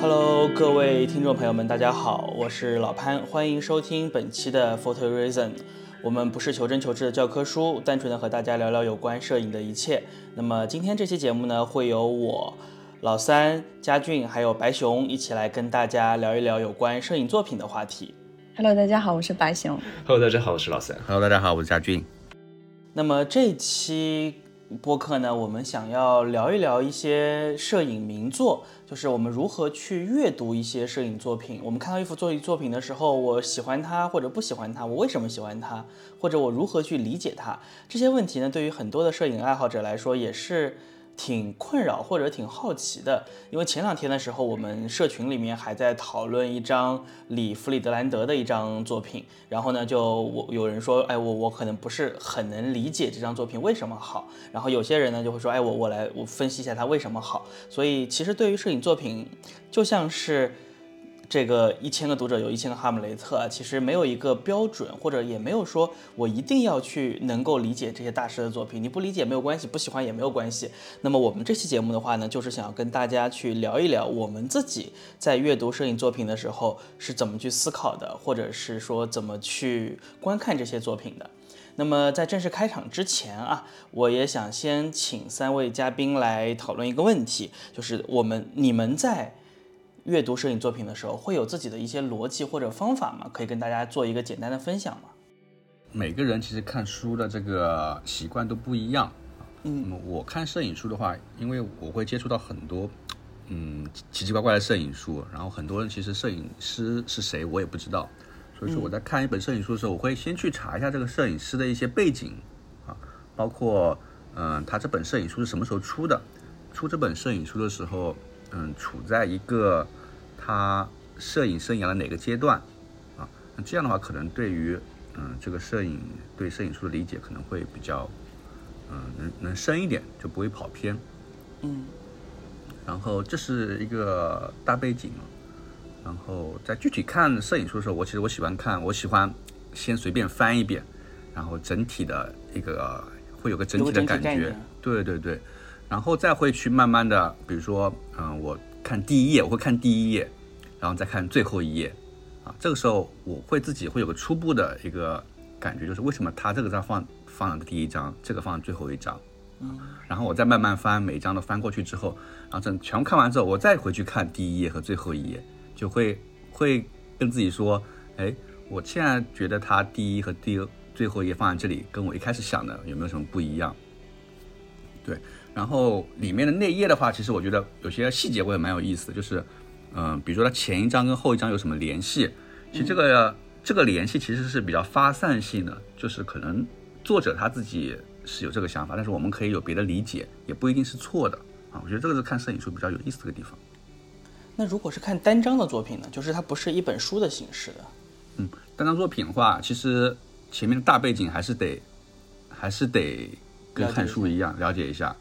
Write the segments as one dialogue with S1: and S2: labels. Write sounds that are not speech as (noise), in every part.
S1: Hello，各位听众朋友们，大家好，我是老潘，欢迎收听本期的 Photo Reason。我们不是求真求知的教科书，单纯的和大家聊聊有关摄影的一切。那么今天这期节目呢，会由我老三佳俊还有白熊一起来跟大家聊一聊有关摄影作品的话题。
S2: Hello，大家好，我是白熊。
S3: Hello，大家好，我是老三。
S4: Hello，大家好，我是佳俊。
S1: 那么这期播客呢，我们想要聊一聊一些摄影名作，就是我们如何去阅读一些摄影作品。我们看到一幅作作品的时候，我喜欢它或者不喜欢它，我为什么喜欢它，或者我如何去理解它，这些问题呢，对于很多的摄影爱好者来说也是。挺困扰或者挺好奇的，因为前两天的时候，我们社群里面还在讨论一张里弗里德兰德的一张作品，然后呢，就我有人说，哎，我我可能不是很能理解这张作品为什么好，然后有些人呢就会说，哎，我我来我分析一下它为什么好。所以其实对于摄影作品，就像是。这个一千个读者有一千个哈姆雷特啊，其实没有一个标准，或者也没有说我一定要去能够理解这些大师的作品，你不理解没有关系，不喜欢也没有关系。那么我们这期节目的话呢，就是想要跟大家去聊一聊我们自己在阅读摄影作品的时候是怎么去思考的，或者是说怎么去观看这些作品的。那么在正式开场之前啊，我也想先请三位嘉宾来讨论一个问题，就是我们你们在。阅读摄影作品的时候，会有自己的一些逻辑或者方法吗？可以跟大家做一个简单的分享吗？
S4: 每个人其实看书的这个习惯都不一样。
S1: 嗯，
S4: 那么我看摄影书的话，因为我会接触到很多，嗯，奇奇怪怪的摄影书，然后很多人其实摄影师是谁我也不知道，所以说我在看一本摄影书的时候，我会先去查一下这个摄影师的一些背景啊，包括嗯、呃，他这本摄影书是什么时候出的，出这本摄影书的时候。嗯，处在一个他摄影生涯的哪个阶段啊？那这样的话，可能对于嗯这个摄影对摄影书的理解可能会比较嗯能能深一点，就不会跑偏。
S1: 嗯。
S4: 然后这是一个大背景嘛。然后在具体看摄影书的时候，我其实我喜欢看，我喜欢先随便翻一遍，然后整体的一个会有个整体的感觉。对对对。然后再会去慢慢的，比如说，嗯，我看第一页，我会看第一页，然后再看最后一页，啊，这个时候我会自己会有个初步的一个感觉，就是为什么他这个章放放了第一章，这个放了最后一章，
S1: 嗯，
S4: 然后我再慢慢翻，每一章都翻过去之后，然后这全部看完之后，我再回去看第一页和最后一页，就会会跟自己说，哎，我现在觉得他第一和第最后一页放在这里，跟我一开始想的有没有什么不一样？对。然后里面的内页的话，其实我觉得有些细节我也蛮有意思的，就是，嗯、呃，比如说它前一章跟后一章有什么联系，其实这个、嗯、这个联系其实是比较发散性的，就是可能作者他自己是有这个想法，但是我们可以有别的理解，也不一定是错的啊。我觉得这个是看摄影书比较有意思的地方。
S1: 那如果是看单张的作品呢，就是它不是一本书的形式的，
S4: 嗯，单张作品的话，其实前面的大背景还是得还是得跟看书一样了解一下。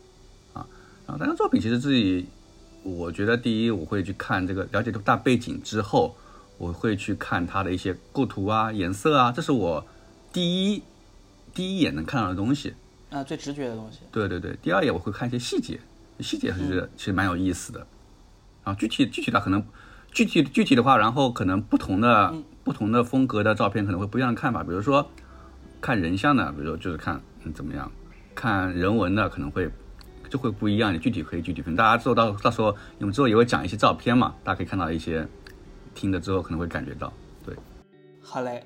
S4: 啊，单张作品其实自己，我觉得第一我会去看这个了解这个大背景之后，我会去看它的一些构图啊、颜色啊，这是我第一第一眼能看到的东西
S1: 啊，最直觉的东西。
S4: 对对对，第二眼我会看一些细节，细节是其实蛮有意思的。啊，具体具体的可能具体具体的话，然后可能不同的、嗯、不同的风格的照片可能会不一样的看法，比如说看人像的，比如说就是看嗯怎么样，看人文的可能会。就会不一样，你具体可以具体分。大家之后到到时候，我们之后也会讲一些照片嘛，大家可以看到一些，听了之后可能会感觉到。对，
S1: 好嘞。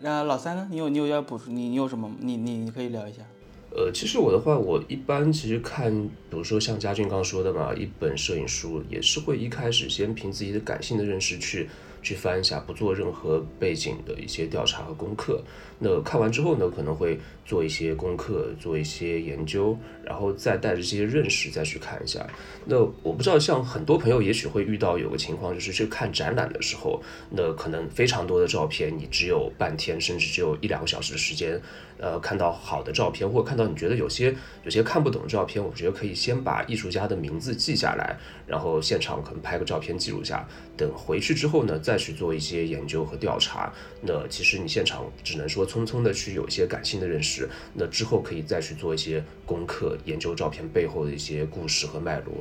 S1: 那老三呢？你有你有要补充？你你有什么？你你你可以聊一下。
S3: 呃，其实我的话，我一般其实看，比如说像嘉俊刚说的嘛，一本摄影书也是会一开始先凭自己的感性的认识去去翻一下，不做任何背景的一些调查和功课。那看完之后呢，可能会做一些功课，做一些研究，然后再带着这些认识再去看一下。那我不知道，像很多朋友也许会遇到有个情况，就是去看展览的时候，那可能非常多的照片，你只有半天，甚至只有一两个小时的时间，呃，看到好的照片，或者看到你觉得有些有些看不懂的照片，我觉得可以先把艺术家的名字记下来，然后现场可能拍个照片记录下，等回去之后呢，再去做一些研究和调查。那其实你现场只能说匆匆的去有一些感性的认识，那之后可以再去做一些功课，研究照片背后的一些故事和脉络。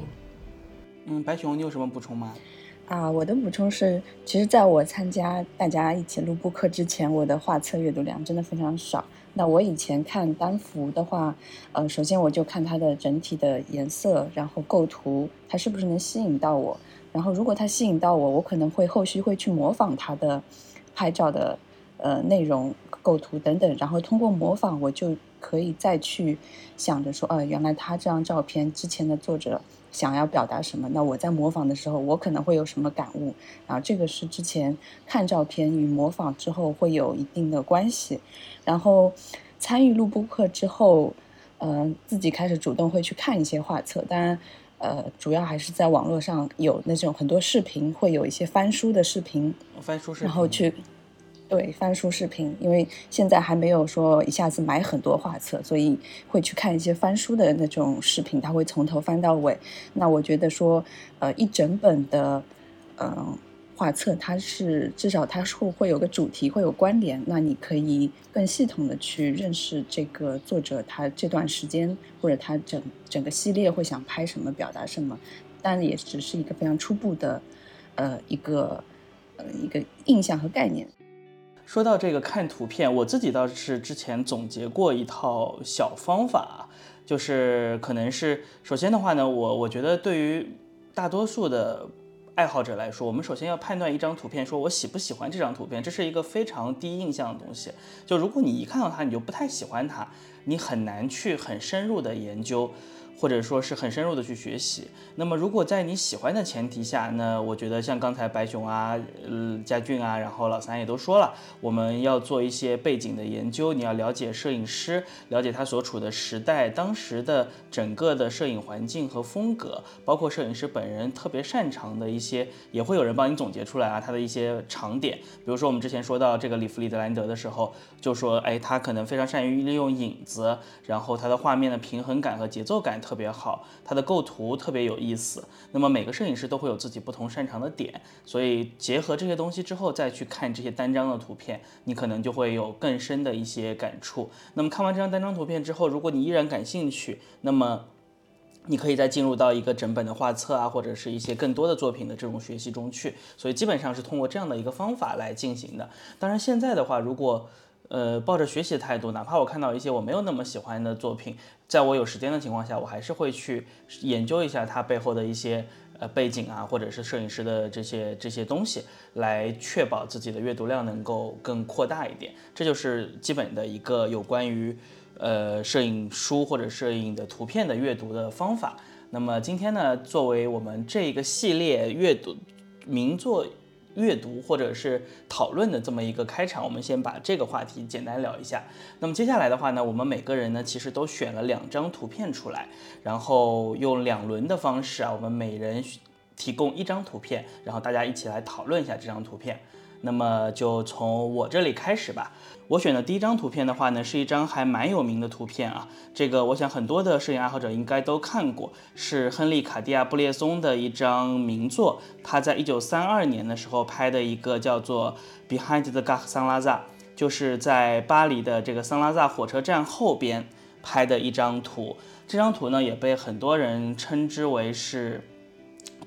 S1: 嗯，白熊，你有什么补充吗？
S2: 啊，我的补充是，其实在我参加大家一起录播课之前，我的画册阅读量真的非常少。那我以前看单幅的话，呃，首先我就看它的整体的颜色，然后构图，它是不是能吸引到我。然后如果它吸引到我，我可能会后续会去模仿它的拍照的呃内容、构图等等。然后通过模仿，我就可以再去想着说，呃，原来他这张照片之前的作者。想要表达什么？那我在模仿的时候，我可能会有什么感悟？然后这个是之前看照片与模仿之后会有一定的关系。然后参与录播课之后，嗯，自己开始主动会去看一些画册。当然，呃，主要还是在网络上有那种很多视频，会有一些翻书的视频，
S1: 翻书视频，
S2: 然后去。对翻书视频，因为现在还没有说一下子买很多画册，所以会去看一些翻书的那种视频，他会从头翻到尾。那我觉得说，呃，一整本的，嗯，画册，它是至少它是会有个主题，会有关联。那你可以更系统的去认识这个作者，他这段时间或者他整整个系列会想拍什么，表达什么，但也只是一个非常初步的，呃，一个呃一个印象和概念。
S1: 说到这个看图片，我自己倒是之前总结过一套小方法，就是可能是首先的话呢，我我觉得对于大多数的爱好者来说，我们首先要判断一张图片，说我喜不喜欢这张图片，这是一个非常第一印象的东西。就如果你一看到它你就不太喜欢它，你很难去很深入的研究。或者说是很深入的去学习。那么，如果在你喜欢的前提下，那我觉得像刚才白熊啊、呃佳俊啊，然后老三也都说了，我们要做一些背景的研究，你要了解摄影师，了解他所处的时代，当时的整个的摄影环境和风格，包括摄影师本人特别擅长的一些，也会有人帮你总结出来啊，他的一些长点。比如说我们之前说到这个里弗里德兰德的时候，就说，哎，他可能非常善于利用影子，然后他的画面的平衡感和节奏感特。别好，它的构图特别有意思。那么每个摄影师都会有自己不同擅长的点，所以结合这些东西之后，再去看这些单张的图片，你可能就会有更深的一些感触。那么看完这张单张图片之后，如果你依然感兴趣，那么你可以再进入到一个整本的画册啊，或者是一些更多的作品的这种学习中去。所以基本上是通过这样的一个方法来进行的。当然现在的话，如果呃，抱着学习的态度，哪怕我看到一些我没有那么喜欢的作品，在我有时间的情况下，我还是会去研究一下它背后的一些呃背景啊，或者是摄影师的这些这些东西，来确保自己的阅读量能够更扩大一点。这就是基本的一个有关于呃摄影书或者摄影的图片的阅读的方法。那么今天呢，作为我们这个系列阅读名作。阅读或者是讨论的这么一个开场，我们先把这个话题简单聊一下。那么接下来的话呢，我们每个人呢其实都选了两张图片出来，然后用两轮的方式啊，我们每人提供一张图片，然后大家一起来讨论一下这张图片。那么就从我这里开始吧。我选的第一张图片的话呢，是一张还蛮有名的图片啊。这个我想很多的摄影爱好者应该都看过，是亨利卡地亚布列松的一张名作。他在一九三二年的时候拍的一个叫做《Behind the Gare s a n l a z a》，就是在巴黎的这个桑拉萨火车站后边拍的一张图。这张图呢，也被很多人称之为是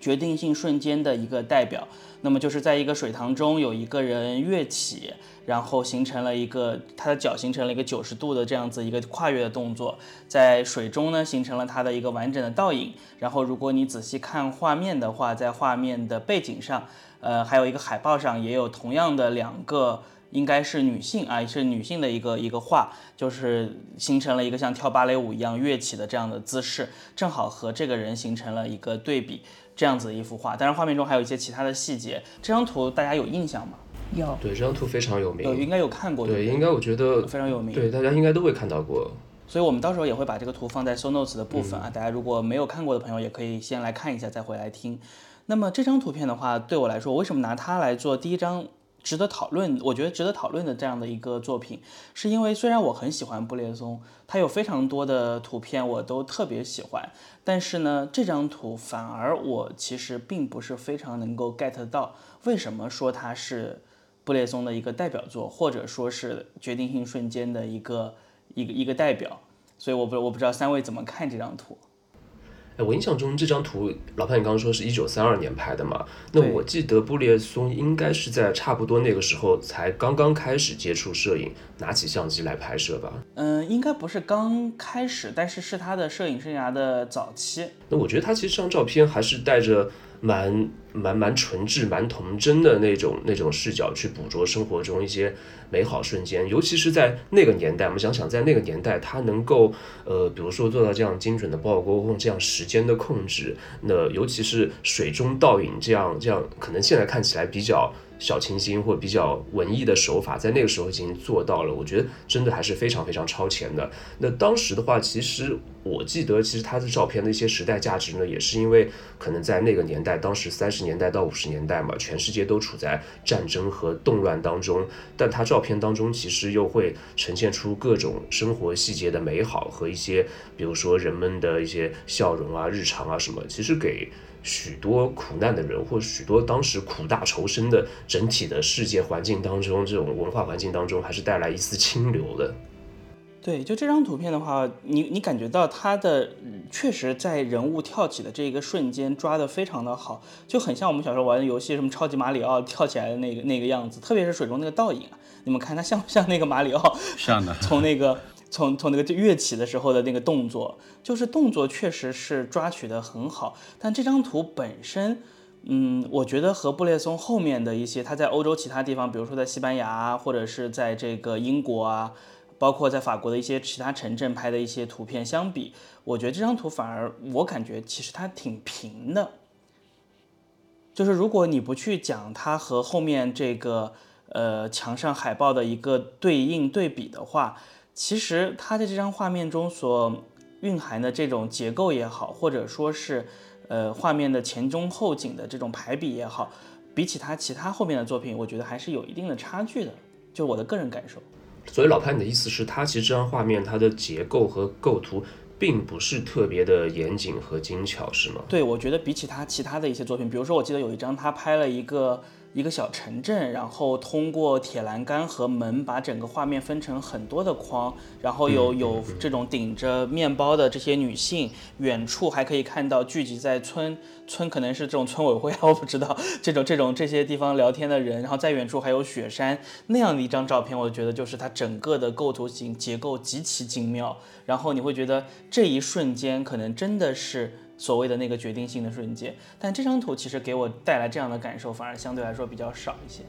S1: 决定性瞬间的一个代表。那么就是在一个水塘中有一个人跃起，然后形成了一个他的脚形成了一个九十度的这样子一个跨越的动作，在水中呢形成了他的一个完整的倒影。然后如果你仔细看画面的话，在画面的背景上，呃，还有一个海报上也有同样的两个，应该是女性啊，是女性的一个一个画，就是形成了一个像跳芭蕾舞一样跃起的这样的姿势，正好和这个人形成了一个对比。这样子的一幅画，当然画面中还有一些其他的细节。这张图大家有印象吗？
S2: 有，
S3: 对，这张图非常有名，
S1: 有应该有看过。
S3: 对，应该我觉得
S1: 非常有名。
S3: 对，大家应该都会看到过。
S1: 所以我们到时候也会把这个图放在 show notes 的部分啊，大家如果没有看过的朋友，也可以先来看一下，再回来听。那么这张图片的话，对我来说，为什么拿它来做第一张？值得讨论，我觉得值得讨论的这样的一个作品，是因为虽然我很喜欢布列松，他有非常多的图片我都特别喜欢，但是呢，这张图反而我其实并不是非常能够 get 到，为什么说它是布列松的一个代表作，或者说是决定性瞬间的一个一个一个代表，所以我不我不知道三位怎么看这张图。
S3: 哎，我印象中这张图，老潘你刚刚说是一九三二年拍的嘛？那我记得布列松应该是在差不多那个时候才刚刚开始接触摄影，拿起相机来拍摄吧？
S1: 嗯，应该不是刚开始，但是是他的摄影生涯的早期。
S3: 那我觉得他其实这张照片还是带着蛮蛮蛮纯质、蛮童真的那种那种视角去捕捉生活中一些美好瞬间，尤其是在那个年代，我们想想，在那个年代，他能够呃，比如说做到这样精准的曝光，这样时间的控制，那尤其是水中倒影这样这样，可能现在看起来比较。小清新或比较文艺的手法，在那个时候已经做到了，我觉得真的还是非常非常超前的。那当时的话，其实我记得，其实他的照片的一些时代价值呢，也是因为可能在那个年代，当时三十年代到五十年代嘛，全世界都处在战争和动乱当中，但他照片当中其实又会呈现出各种生活细节的美好和一些，比如说人们的一些笑容啊、日常啊什么，其实给。许多苦难的人，或许多当时苦大仇深的整体的世界环境当中，这种文化环境当中，还是带来一丝清流的。
S1: 对，就这张图片的话，你你感觉到他的嗯确实在人物跳起的这一个瞬间抓得非常的好，就很像我们小时候玩的游戏，什么超级马里奥跳起来的那个那个样子，特别是水中那个倒影啊，你们看它像不像那个马里奥？
S4: 像的。
S1: 从那个从从那个跃起的时候的那个动作，就是动作确实是抓取的很好，但这张图本身。嗯，我觉得和布列松后面的一些他在欧洲其他地方，比如说在西班牙，或者是在这个英国啊，包括在法国的一些其他城镇拍的一些图片相比，我觉得这张图反而我感觉其实它挺平的。就是如果你不去讲它和后面这个呃墙上海报的一个对应对比的话，其实他在这张画面中所蕴含的这种结构也好，或者说是呃画面的前中后景的这种排比也好，比起他其他后面的作品，我觉得还是有一定的差距的，就我的个人感受。
S3: 所以老潘，你的意思是，他其实这张画面它的结构和构图并不是特别的严谨和精巧，是吗？
S1: 对，我觉得比起他其他的一些作品，比如说我记得有一张他拍了一个一个小城镇，然后通过铁栏杆和门把整个画面分成很多的框，然后有有这种顶着面包的这些女性，远处还可以看到聚集在村村可能是这种村委会啊，(laughs) 我不知道这种这种这些地方聊天的人，然后在远处还有雪山那样的一张照片，我觉得就是它整个的构图型结构极其精妙，然后你会觉得这一瞬间可能真的是。所谓的那个决定性的瞬间，但这张图其实给我带来这样的感受，反而相对来说比较少一些。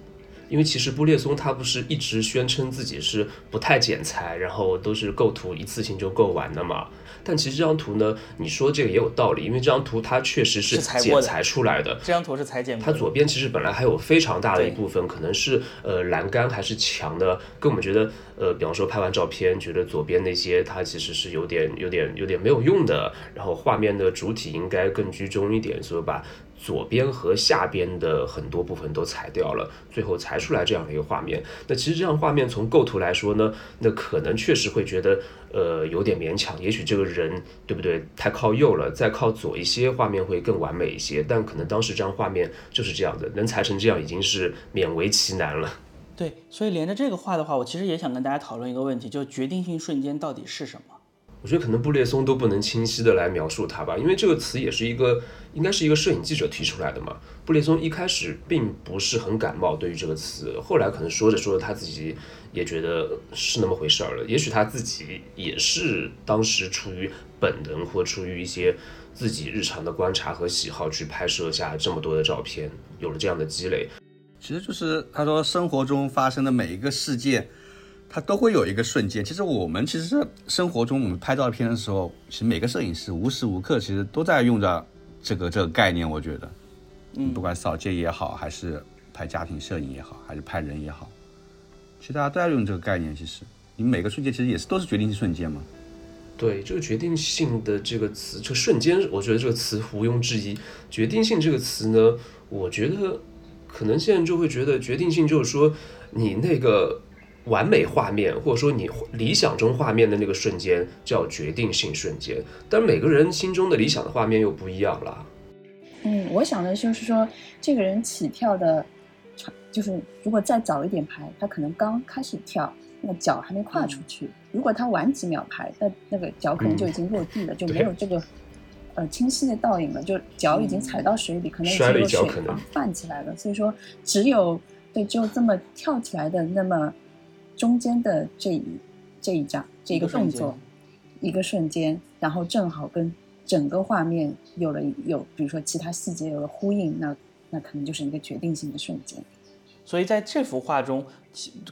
S3: 因为其实布列松他不是一直宣称自己是不太剪裁，然后都是构图一次性就构完的嘛。但其实这张图呢，你说这个也有道理，因为这张图它确实是剪裁出来的。
S1: 这张图是裁剪。
S3: 它左边其实本来还有非常大的一部分，可能是呃栏杆还是墙的，跟我们觉得呃，比方说拍完照片，觉得左边那些它其实是有点有点有点没有用的，然后画面的主体应该更居中一点，所以把。左边和下边的很多部分都裁掉了，最后裁出来这样的一个画面。那其实这样画面从构图来说呢，那可能确实会觉得呃有点勉强。也许这个人对不对太靠右了，再靠左一些，画面会更完美一些。但可能当时这张画面就是这样的，能裁成这样已经是勉为其难了。
S1: 对，所以连着这个画的话，我其实也想跟大家讨论一个问题，就决定性瞬间到底是什么？
S3: 我觉得可能布列松都不能清晰的来描述它吧，因为这个词也是一个，应该是一个摄影记者提出来的嘛。布列松一开始并不是很感冒对于这个词，后来可能说着说着他自己也觉得是那么回事儿了。也许他自己也是当时出于本能或出于一些自己日常的观察和喜好去拍摄下这么多的照片，有了这样的积累。
S4: 其实就是他说生活中发生的每一个事件。它都会有一个瞬间。其实我们其实生活中，我们拍照片的时候，其实每个摄影师无时无刻其实都在用着这个这个概念。我觉得，
S1: 嗯，
S4: 不管扫街也好，还是拍家庭摄影也好，还是拍人也好，其实大家都在用这个概念。其实你每个瞬间其实也是都是决定性瞬间嘛。
S3: 对这个决定性的这个词，这个瞬间，我觉得这个词毋庸置疑。决定性这个词呢，我觉得可能现在就会觉得决定性就是说你那个。完美画面，或者说你理想中画面的那个瞬间叫决定性瞬间，但每个人心中的理想的画面又不一样了。
S2: 嗯，我想的就是说，这个人起跳的，就是如果再早一点拍，他可能刚开始跳，那脚还没跨出去；如果他晚几秒拍，那那个脚可能就已经落地了，就没有这个呃清晰的倒影了，就脚已经踩到水里，可能已经
S3: 摔了一
S2: 有水
S3: 跤可能。
S2: 泛起来了。所以说，只有对，只有这么跳起来的那么中间的这一这一张这一个动作，一个瞬间，然后正好跟整个画面有了有，比如说其他细节有了呼应，那那可能就是一个决定性的瞬间。
S1: 所以在这幅画中，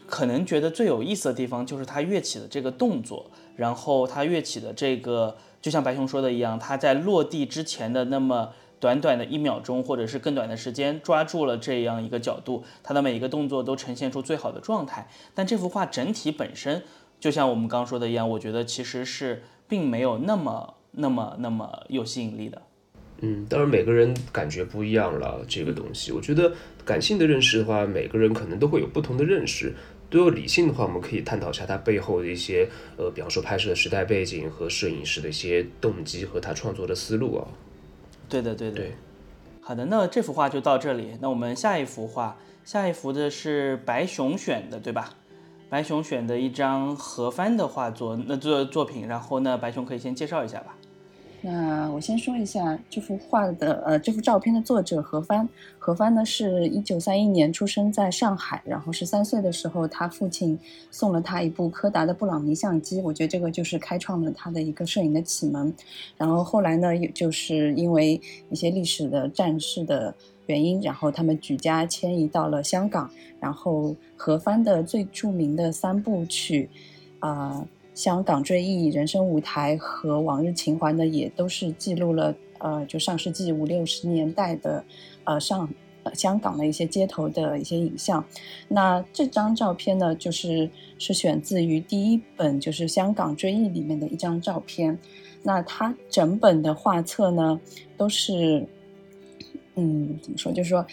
S1: 可能觉得最有意思的地方就是它跃起的这个动作，然后它跃起的这个，就像白熊说的一样，它在落地之前的那么短短的一秒钟，或者是更短的时间，抓住了这样一个角度，它的每一个动作都呈现出最好的状态。但这幅画整体本身，就像我们刚说的一样，我觉得其实是并没有那么、那么、那么有吸引力的。
S3: 嗯，当然每个人感觉不一样了，这个东西，我觉得感性的认识的话，每个人可能都会有不同的认识。都有理性的话，我们可以探讨一下它背后的一些，呃，比方说拍摄的时代背景和摄影师的一些动机和他创作的思路啊。
S1: 对的，对的。
S3: 对
S1: 好的，那这幅画就到这里。那我们下一幅画，下一幅的是白熊选的，对吧？白熊选的一张何帆的画作，那作作品。然后呢，白熊可以先介绍一下吧。
S2: 那我先说一下这幅画的呃这幅照片的作者何帆。何帆呢是一九三一年出生在上海，然后十三岁的时候，他父亲送了他一部柯达的布朗尼相机，我觉得这个就是开创了他的一个摄影的启蒙。然后后来呢，也就是因为一些历史的战事的原因，然后他们举家迁移到了香港。然后何帆的最著名的三部曲，啊、香港追忆、人生舞台和往日情怀呢，也都是记录了呃，就上世纪五六十年代的呃上呃香港的一些街头的一些影像。那这张照片呢，就是是选自于第一本就是《香港追忆》里面的一张照片。那它整本的画册呢，都是嗯，怎么说？就是说，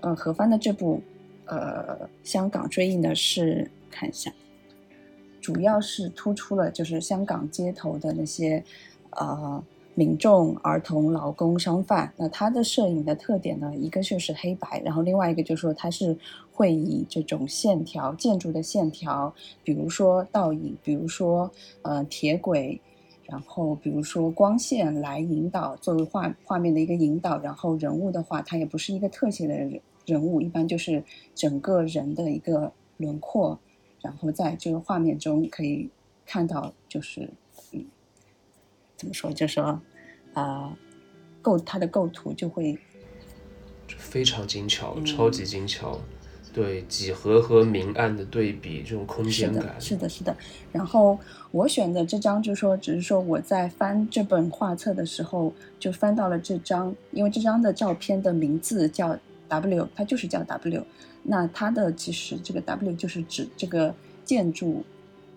S2: 呃，何帆的这部呃《香港追忆》呢，是看一下。主要是突出了就是香港街头的那些呃民众、儿童、劳工、商贩。那他的摄影的特点呢，一个就是黑白，然后另外一个就是说他是会以这种线条、建筑的线条，比如说倒影，比如说呃铁轨。然后，比如说光线来引导，作为画画面的一个引导。然后人物的话，它也不是一个特写的人人物，一般就是整个人的一个轮廓。然后在这个画面中可以看到，就是嗯，怎么说？就是说，啊、构它的构图就会
S3: 非常精巧，
S2: 嗯
S3: 超级精巧。对几何和明暗的对比，这种空
S2: 是的，
S3: 间感，
S2: 是的，是的。然后我选的这张，就是说，只是说我在翻这本画册的时候，就翻到了这张，因为这张的照片的名字叫 W，它就是叫 W。那它的其实这个 W 就是指这个建筑，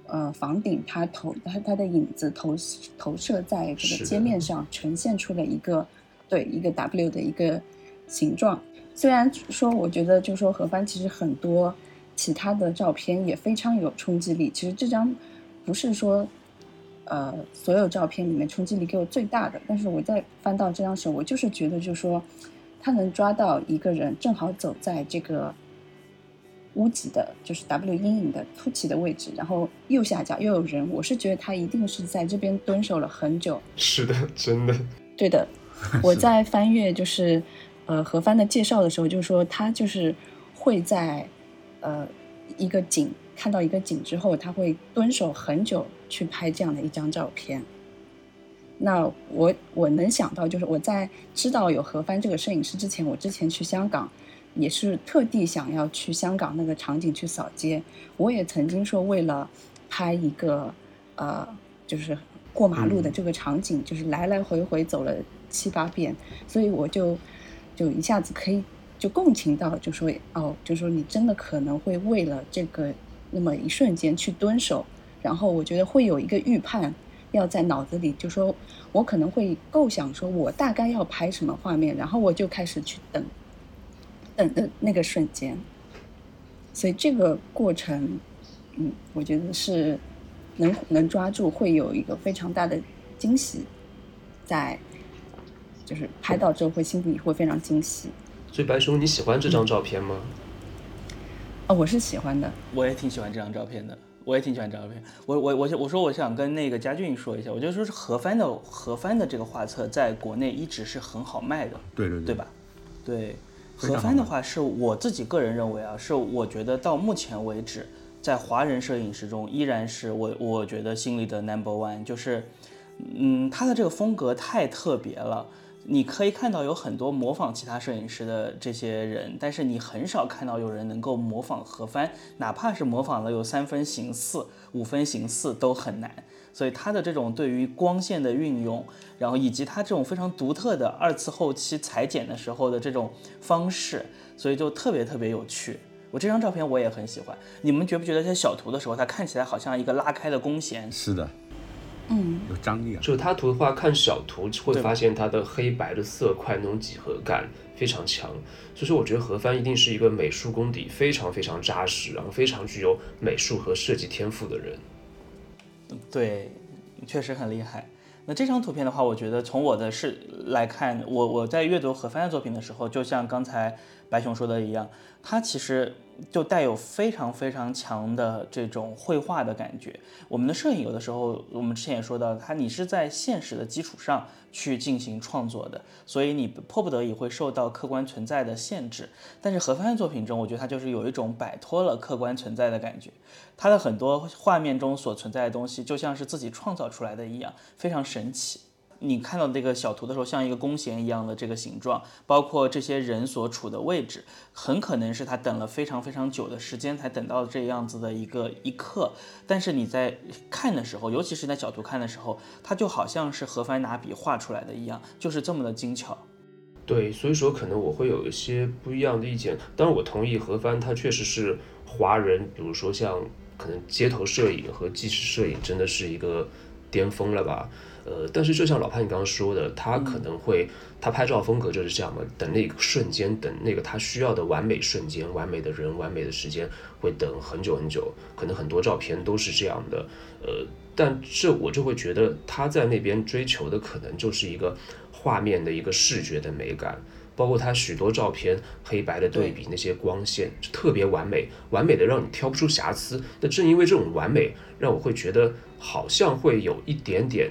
S2: 呃，房顶它投它它的影子投投射在这个街面上，呈现出了一个对一个 W 的一个形状。虽然说，我觉得就是说何帆其实很多其他的照片也非常有冲击力。其实这张不是说，呃，所有照片里面冲击力给我最大的，但是我在翻到这张时候，我就是觉得就是说，他能抓到一个人正好走在这个屋脊的，就是 W 阴影的凸起的位置，然后右下角又有人，我是觉得他一定是在这边蹲守了很久。
S3: 是的，真的。
S2: 对的，(laughs) 我在翻阅就是呃何帆的介绍的时候，就是说他就是会在呃一个景看到一个景之后，他会蹲守很久去拍这样的一张照片。那我我能想到，就是我在知道有何帆这个摄影师之前，我之前去香港，也是特地想要去香港那个场景去扫街。我也曾经说，为了拍一个呃，就是过马路的这个场景，就是来来回回走了七八遍，所以我就就一下子可以就共情到，就说哦，就说你真的可能会为了这个那么一瞬间去蹲守，然后我觉得会有一个预判。要在脑子里，就说我可能会构想说，我大概要拍什么画面，然后我就开始去等，的那个瞬间。所以这个过程，嗯，我觉得是能能抓住，会有一个非常大的惊喜，在就是拍到之后会心里会非常惊喜。
S3: 所以白熊，你喜欢这张照片吗？
S2: 哦，我是喜欢的，
S1: 我也挺喜欢这张照片的。我也挺喜欢这张照片。我我我我说我想跟那个佳俊说一下，我觉得说是何帆的何帆的这个画册在国内一直是很好卖的，
S4: 对对
S1: 对吧？对，何帆的话是我自己个人认为啊，是我觉得到目前为止，在华人摄影师中依然是我我觉得心里的 number one，就是，嗯，他的这个风格太特别了。你可以看到有很多模仿其他摄影师的这些人，但是你很少看到有人能够模仿何帆，哪怕是模仿了有三分形似、五分形似都很难。所以他的这种对于光线的运用，然后以及他这种非常独特的二次后期裁剪的时候的这种方式，所以就特别特别有趣。我这张照片我也很喜欢。你们觉不觉得在小图的时候，它看起来好像一个拉开的弓弦？
S4: 是的，
S2: 嗯，
S4: 有张力啊。
S3: 就是他图的话，看小图会发现它的黑白的色块那种几何感非常强，所以说我觉得何帆一定是一个美术功底非常非常扎实，然后非常具有美术和设计天赋的人。
S1: 对，确实很厉害。那这张图片的话，我觉得从我的视来看，我我在阅读何帆的作品的时候，就像刚才白熊说的一样，它其实就带有非常非常强的这种绘画的感觉。我们的摄影有的时候，我们之前也说到，它你是在现实的基础上去进行创作的，所以你迫不得已会受到客观存在的限制。但是何帆的作品中，我觉得他就是有一种摆脱了客观存在的感觉。他的很多画面中所存在的东西，就像是自己创造出来的一样，非常神奇。你看到这个小图的时候，像一个弓弦一样的这个形状，包括这些人所处的位置，很可能是他等了非常非常久的时间才等到这样子的一个一刻。但是你在看的时候，尤其是在小图看的时候，它就好像是何帆拿笔画出来的一样，就是这么的精巧。
S3: 对，所以说可能我会有一些不一样的意见。当然，我同意何帆他确实是华人，比如说像可能街头摄影和纪实摄影真的是一个巅峰了吧。呃，但是就像老潘你刚刚说的，他可能会他拍照风格就是这样嘛，等那个瞬间，等那个他需要的完美瞬间、完美的人、完美的时间，会等很久很久，可能很多照片都是这样的。呃，但这我就会觉得他在那边追求的可能就是一个画面的一个视觉的美感。包括他许多照片黑白的对比，那些光线特别完美，完美的让你挑不出瑕疵。那正因为这种完美，让我会觉得好像会有一点点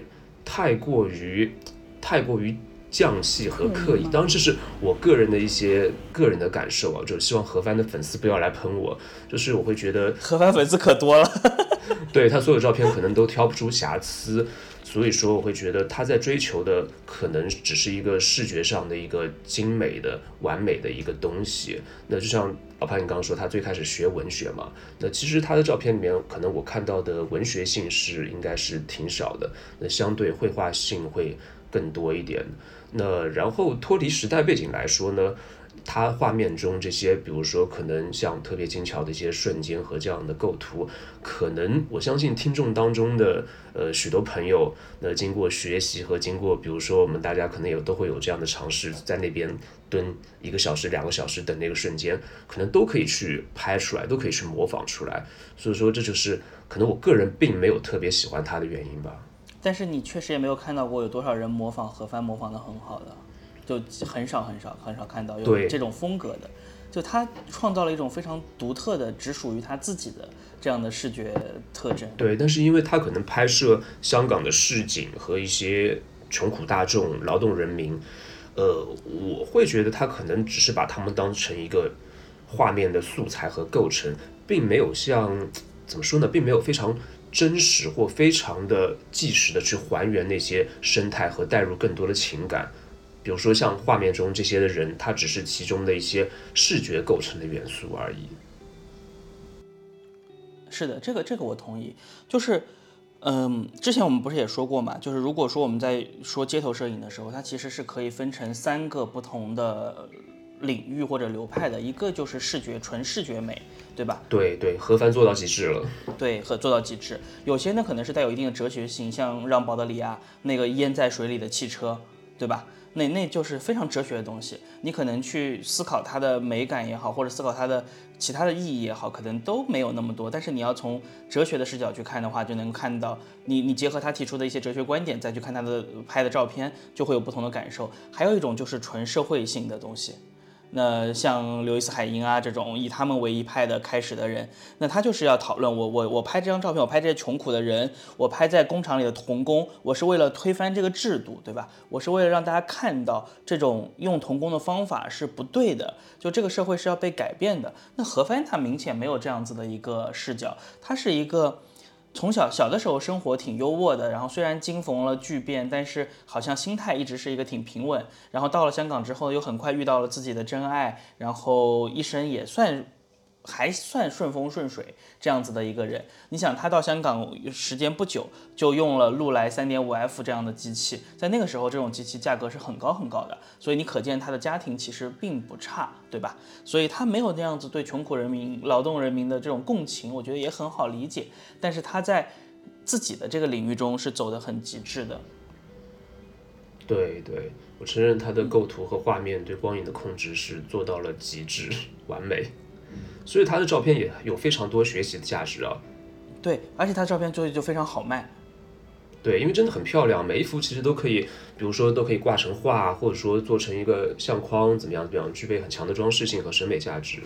S3: 太过于太过于匠细和刻意。当然，这是我个人的一些个人的感受啊，就是希望何帆的粉丝不要来喷我。就是我会觉得
S1: 何帆粉丝可多了，(laughs)
S3: 对他所有照片可能都挑不出瑕疵。所以说，我会觉得他在追求的可能只是一个视觉上的一个精美的、完美的一个东西。那就像老潘你刚刚说，他最开始学文学嘛，那其实他的照片里面，可能我看到的文学性是应该是挺少的，那相对绘画性会更多一点。那然后脱离时代背景来说呢？他画面中这些，比如说可能像特别精巧的一些瞬间和这样的构图，可能我相信听众当中的呃许多朋友，那经过学习和经过，比如说我们大家可能也都会有这样的尝试，在那边蹲一个小时、两个小时等那个瞬间，可能都可以去拍出来，都可以去模仿出来。所以说这就是可能我个人并没有特别喜欢他的原因吧。
S1: 但是你确实也没有看到过有多少人模仿何帆模仿的很好的。就很少很少很少看到有这种风格的，就他创造了一种非常独特的、只属于他自己的这样的视觉特征。
S3: 对，但是因为他可能拍摄香港的市井和一些穷苦大众、劳动人民，呃，我会觉得他可能只是把他们当成一个画面的素材和构成，并没有像怎么说呢，并没有非常真实或非常的即时的去还原那些生态和带入更多的情感。比如说像画面中这些的人，他只是其中的一些视觉构成的元素而已。
S1: 是的，这个这个我同意。就是，嗯，之前我们不是也说过嘛？就是如果说我们在说街头摄影的时候，它其实是可以分成三个不同的领域或者流派的。一个就是视觉，纯视觉美，对吧？
S3: 对对，何帆做到极致了。
S1: 对，和做到极致。有些呢可能是带有一定的哲学性，像让保德里亚那个淹在水里的汽车，对吧？那那就是非常哲学的东西，你可能去思考它的美感也好，或者思考它的其他的意义也好，可能都没有那么多。但是你要从哲学的视角去看的话，就能看到你你结合他提出的一些哲学观点，再去看他的拍的照片，就会有不同的感受。还有一种就是纯社会性的东西，那像刘易斯·海因啊这种以他们为一派的开始的人，那他就是要讨论我我我拍这张照片，我拍这些穷苦的人，我拍在工厂里的童工，我是为了推翻这个制度，对吧？我是为了让大家看到这种用童工的方法是不对的，就这个社会是要被改变的。那何帆他明显没有这样子的一个视角，他是一个。从小小的时候生活挺优渥的，然后虽然经逢了巨变，但是好像心态一直是一个挺平稳。然后到了香港之后，又很快遇到了自己的真爱，然后一生也算。还算顺风顺水这样子的一个人，你想他到香港时间不久，就用了禄来三点五 F 这样的机器，在那个时候这种机器价格是很高很高的，所以你可见他的家庭其实并不差，对吧？所以他没有那样子对穷苦人民、劳动人民的这种共情，我觉得也很好理解。但是他在自己的这个领域中是走得很极致的。
S3: 对对，我承认他的构图和画面对光影的控制是做到了极致完美。所以他的照片也有非常多学习的价值啊。
S1: 对，而且他照片做的就非常好卖。
S3: 对，因为真的很漂亮，每一幅其实都可以，比如说都可以挂成画，或者说做成一个相框，怎么样怎么样，具备很强的装饰性和审美价值。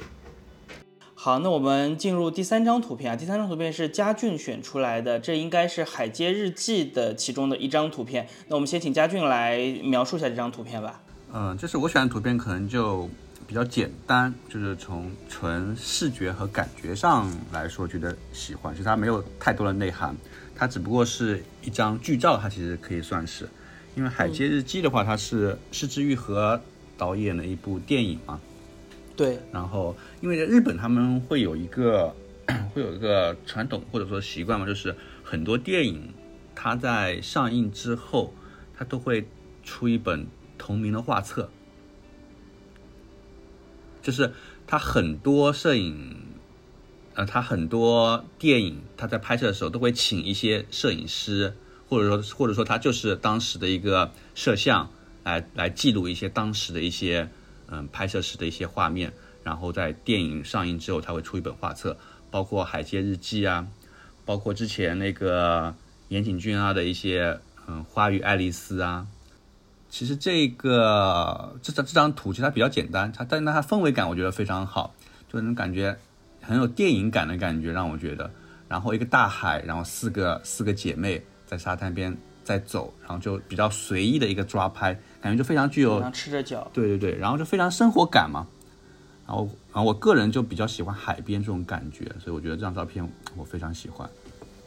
S1: 好，那我们进入第三张图片啊，第三张图片是佳俊选出来的，这应该是《海街日记》的其中的一张图片。那我们先请佳俊来描述一下这张图片吧。
S4: 嗯，就是我选的图片可能就。比较简单，就是从纯视觉和感觉上来说，觉得喜欢。其实它没有太多的内涵，它只不过是一张剧照，它其实可以算是。因为《海街日记》的话，它是失之愈合导演的一部电影嘛。
S1: 对。
S4: 然后，因为在日本他们会有一个会有一个传统或者说习惯嘛，就是很多电影它在上映之后，它都会出一本同名的画册。就是他很多摄影，呃，他很多电影，他在拍摄的时候都会请一些摄影师，或者说或者说他就是当时的一个摄像，来来记录一些当时的一些嗯拍摄时的一些画面，然后在电影上映之后，他会出一本画册，包括《海街日记》啊，包括之前那个岩井俊二的一些嗯《花与爱丽丝》啊。其实这个这张这张图其实它比较简单，它但是它氛围感我觉得非常好，就能感觉很有电影感的感觉，让我觉得。然后一个大海，然后四个四个姐妹在沙滩边在走，然后就比较随意的一个抓拍，感觉就非常具有
S1: 吃着脚。
S4: 对对对，然后就非常生活感嘛。然后然后我个人就比较喜欢海边这种感觉，所以我觉得这张照片我非常喜欢。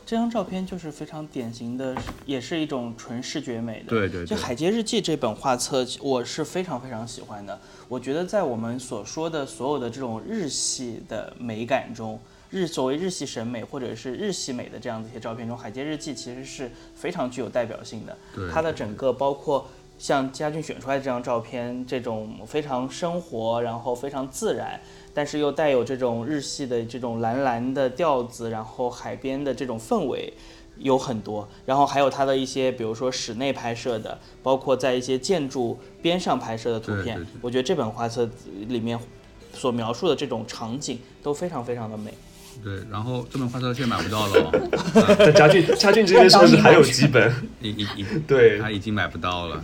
S1: 这张照片就是非常典型的，也是一种纯视觉美的。
S4: 对对。
S1: 就《海街日记》这本画册，我是非常非常喜欢的。我觉得在我们所说的所有的这种日系的美感中，日所谓日系审美或者是日系美的这样的一些照片中，《海街日记》其实是非常具有代表性的。
S4: 对。
S1: 它的整个包括像嘉俊选出来这张照片，这种非常生活，然后非常自然。但是又带有这种日系的这种蓝蓝的调子，然后海边的这种氛围有很多，然后还有它的一些，比如说室内拍摄的，包括在一些建筑边上拍摄的图片，我觉得这本画册里面所描述的这种场景都非常非常的美。
S4: 对，然后这本画册现在买不到了哦。(laughs)
S3: 家俊家俊这边是不是还有几本？
S4: 已 (laughs) 已已，
S3: 对，
S4: 他已经买不到了。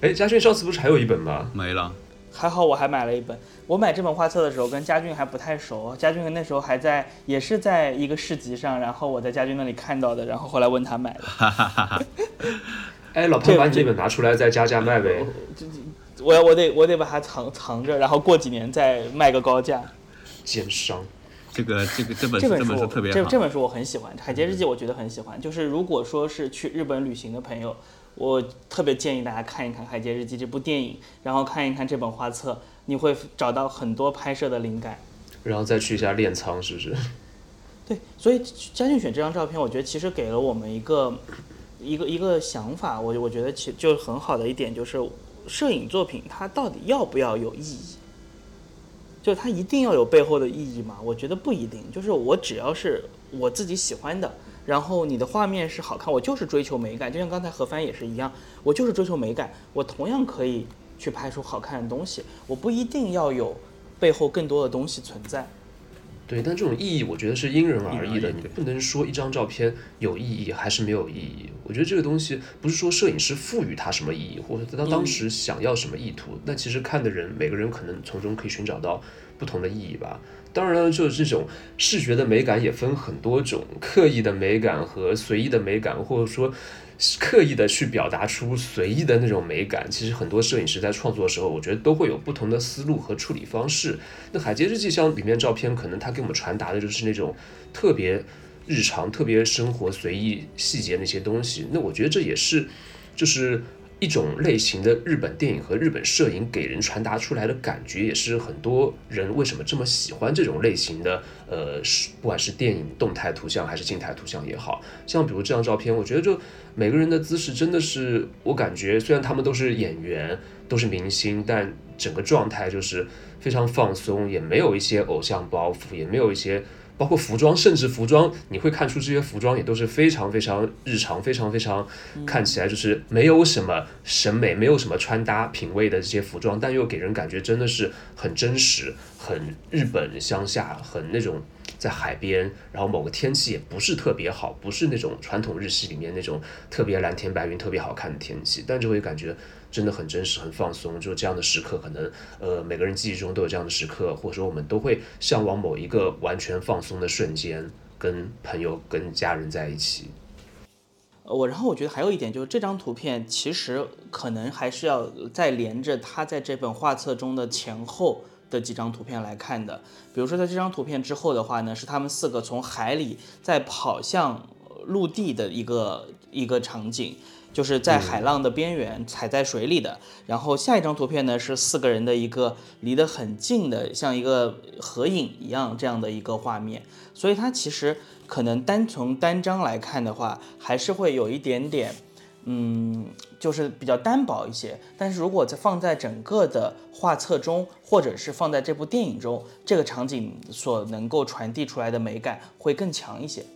S3: 哎，家俊上次不是还有一本吗？
S4: 没了。
S1: 还好我还买了一本。我买这本画册的时候跟嘉俊还不太熟，嘉俊那时候还在，也是在一个市集上，然后我在嘉俊那里看到的，然后后来问他买
S3: 的。(laughs) 哎，老潘把你这本拿出来再加价卖呗。
S1: 我我得我得把它藏藏着，然后过几年再卖个高价。
S3: 奸商。
S4: 这个这个这本这本书特别好。
S1: 这这本书我很喜欢，《海街日记》我觉得很喜欢。就是如果说是去日本旅行的朋友，我特别建议大家看一看《海街日记》这部电影，然后看一看这本画册。你会找到很多拍摄的灵感，
S3: 然后再去一下练仓，是不是？
S1: 对，所以嘉俊选这张照片，我觉得其实给了我们一个一个一个想法。我我觉得其就很好的一点就是，摄影作品它到底要不要有意义？就它一定要有背后的意义吗？我觉得不一定。就是我只要是我自己喜欢的，然后你的画面是好看，我就是追求美感。就像刚才何帆也是一样，我就是追求美感，我同样可以。去拍出好看的东西，我不一定要有背后更多的东西存在。
S3: 对，但这种意义我觉得是因人而异的，你不能说一张照片有意义还是没有意义。我觉得这个东西不是说摄影师赋予它什么意义，或者他当时想要什么意图，那其实看的人每个人可能从中可以寻找到不同的意义吧。当然了，就是这种视觉的美感也分很多种，刻意的美感和随意的美感，或者说刻意的去表达出随意的那种美感。其实很多摄影师在创作的时候，我觉得都会有不同的思路和处理方式。那《海街日记》像里面照片，可能它给我们传达的就是那种特别日常、特别生活、随意细节那些东西。那我觉得这也是，就是。一种类型的日本电影和日本摄影给人传达出来的感觉，也是很多人为什么这么喜欢这种类型的。呃，是不管是电影动态图像还是静态图像也好，像比如这张照片，我觉得就每个人的姿势真的是，我感觉虽然他们都是演员，都是明星，但整个状态就是非常放松，也没有一些偶像包袱，也没有一些。包括服装，甚至服装，你会看出这些服装也都是非常非常日常，非常非常看起来就是没有什么审美，没有什么穿搭品味的这些服装，但又给人感觉真的是很真实，很日本乡下，很那种在海边，然后某个天气也不是特别好，不是那种传统日系里面那种特别蓝天白云、特别好看的天气，但就会感觉。真的很真实，很放松。就这样的时刻，可能呃每个人记忆中都有这样的时刻，或者说我们都会向往某一个完全放松的瞬间，跟朋友、跟家人在一起。
S1: 我然后我觉得还有一点就是这张图片其实可能还是要再连着他在这本画册中的前后的几张图片来看的。比如说在这张图片之后的话呢，是他们四个从海里在跑向陆地的一个一个场景。就是在海浪的边缘踩在水里的，然后下一张图片呢是四个人的一个离得很近的，像一个合影一样这样的一个画面，所以它其实可能单从单张来看的话，还是会有一点点，嗯，就是比较单薄一些。但是如果在放在整个的画册中，或者是放在这部电影中，这个场景所能够传递出来的美感会更强一些。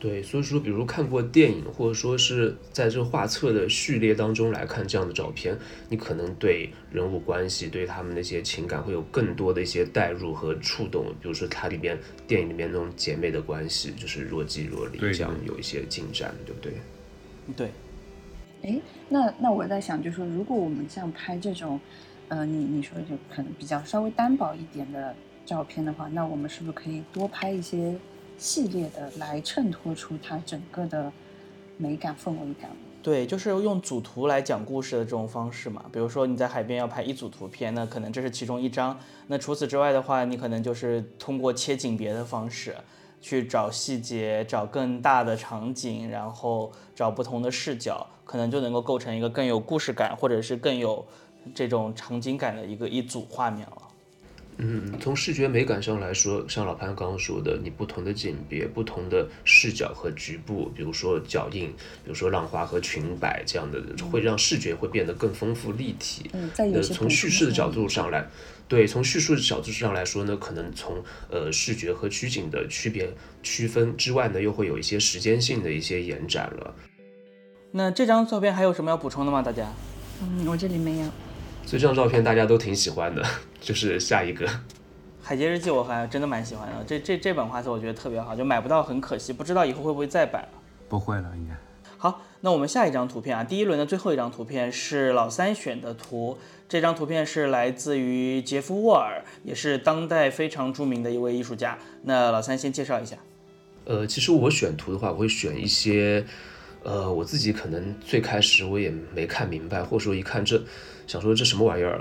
S3: 对，所以说，比如看过电影，或者说是在这画册的序列当中来看这样的照片，你可能对人物关系、对他们那些情感会有更多的一些代入和触动。比如说，它里边电影里面那种姐妹的关系，就是若即若离，这样有一些进展，对不对？
S1: 对。
S2: 哎，那那我在想，就是说，如果我们像拍这种，呃，你你说就可能比较稍微单薄一点的照片的话，那我们是不是可以多拍一些？系列的来衬托出它整个的美感氛围感。
S1: 对，就是用组图来讲故事的这种方式嘛。比如说你在海边要拍一组图片，那可能这是其中一张。那除此之外的话，你可能就是通过切景别的方式去找细节，找更大的场景，然后找不同的视角，可能就能够构成一个更有故事感，或者是更有这种场景感的一个一组画面了。
S3: 嗯，从视觉美感上来说，像老潘刚刚说的，你不同的景别、不同的视角和局部，比如说脚印，比如说浪花和裙摆这样的，会让视觉会变得更丰富立体。
S2: 嗯，在
S3: 从叙事的角度上来，对，从叙述的角度上来说呢，可能从呃视觉和取景的区别区分之外呢，又会有一些时间性的一些延展了。
S1: 那这张照片还有什么要补充的吗？大家？
S2: 嗯，我这里没有。
S3: 所以这张照片大家都挺喜欢的，就是下一个《
S1: 海街日记》，我还真的蛮喜欢的。这这这本画册我觉得特别好，就买不到很可惜，不知道以后会不会再版了。
S4: 不会了，应该。
S1: 好，那我们下一张图片啊，第一轮的最后一张图片是老三选的图。这张图片是来自于杰夫·沃尔，也是当代非常著名的一位艺术家。那老三先介绍一下。
S3: 呃，其实我选图的话，我会选一些。呃，我自己可能最开始我也没看明白，或者说一看这，想说这什么玩意儿，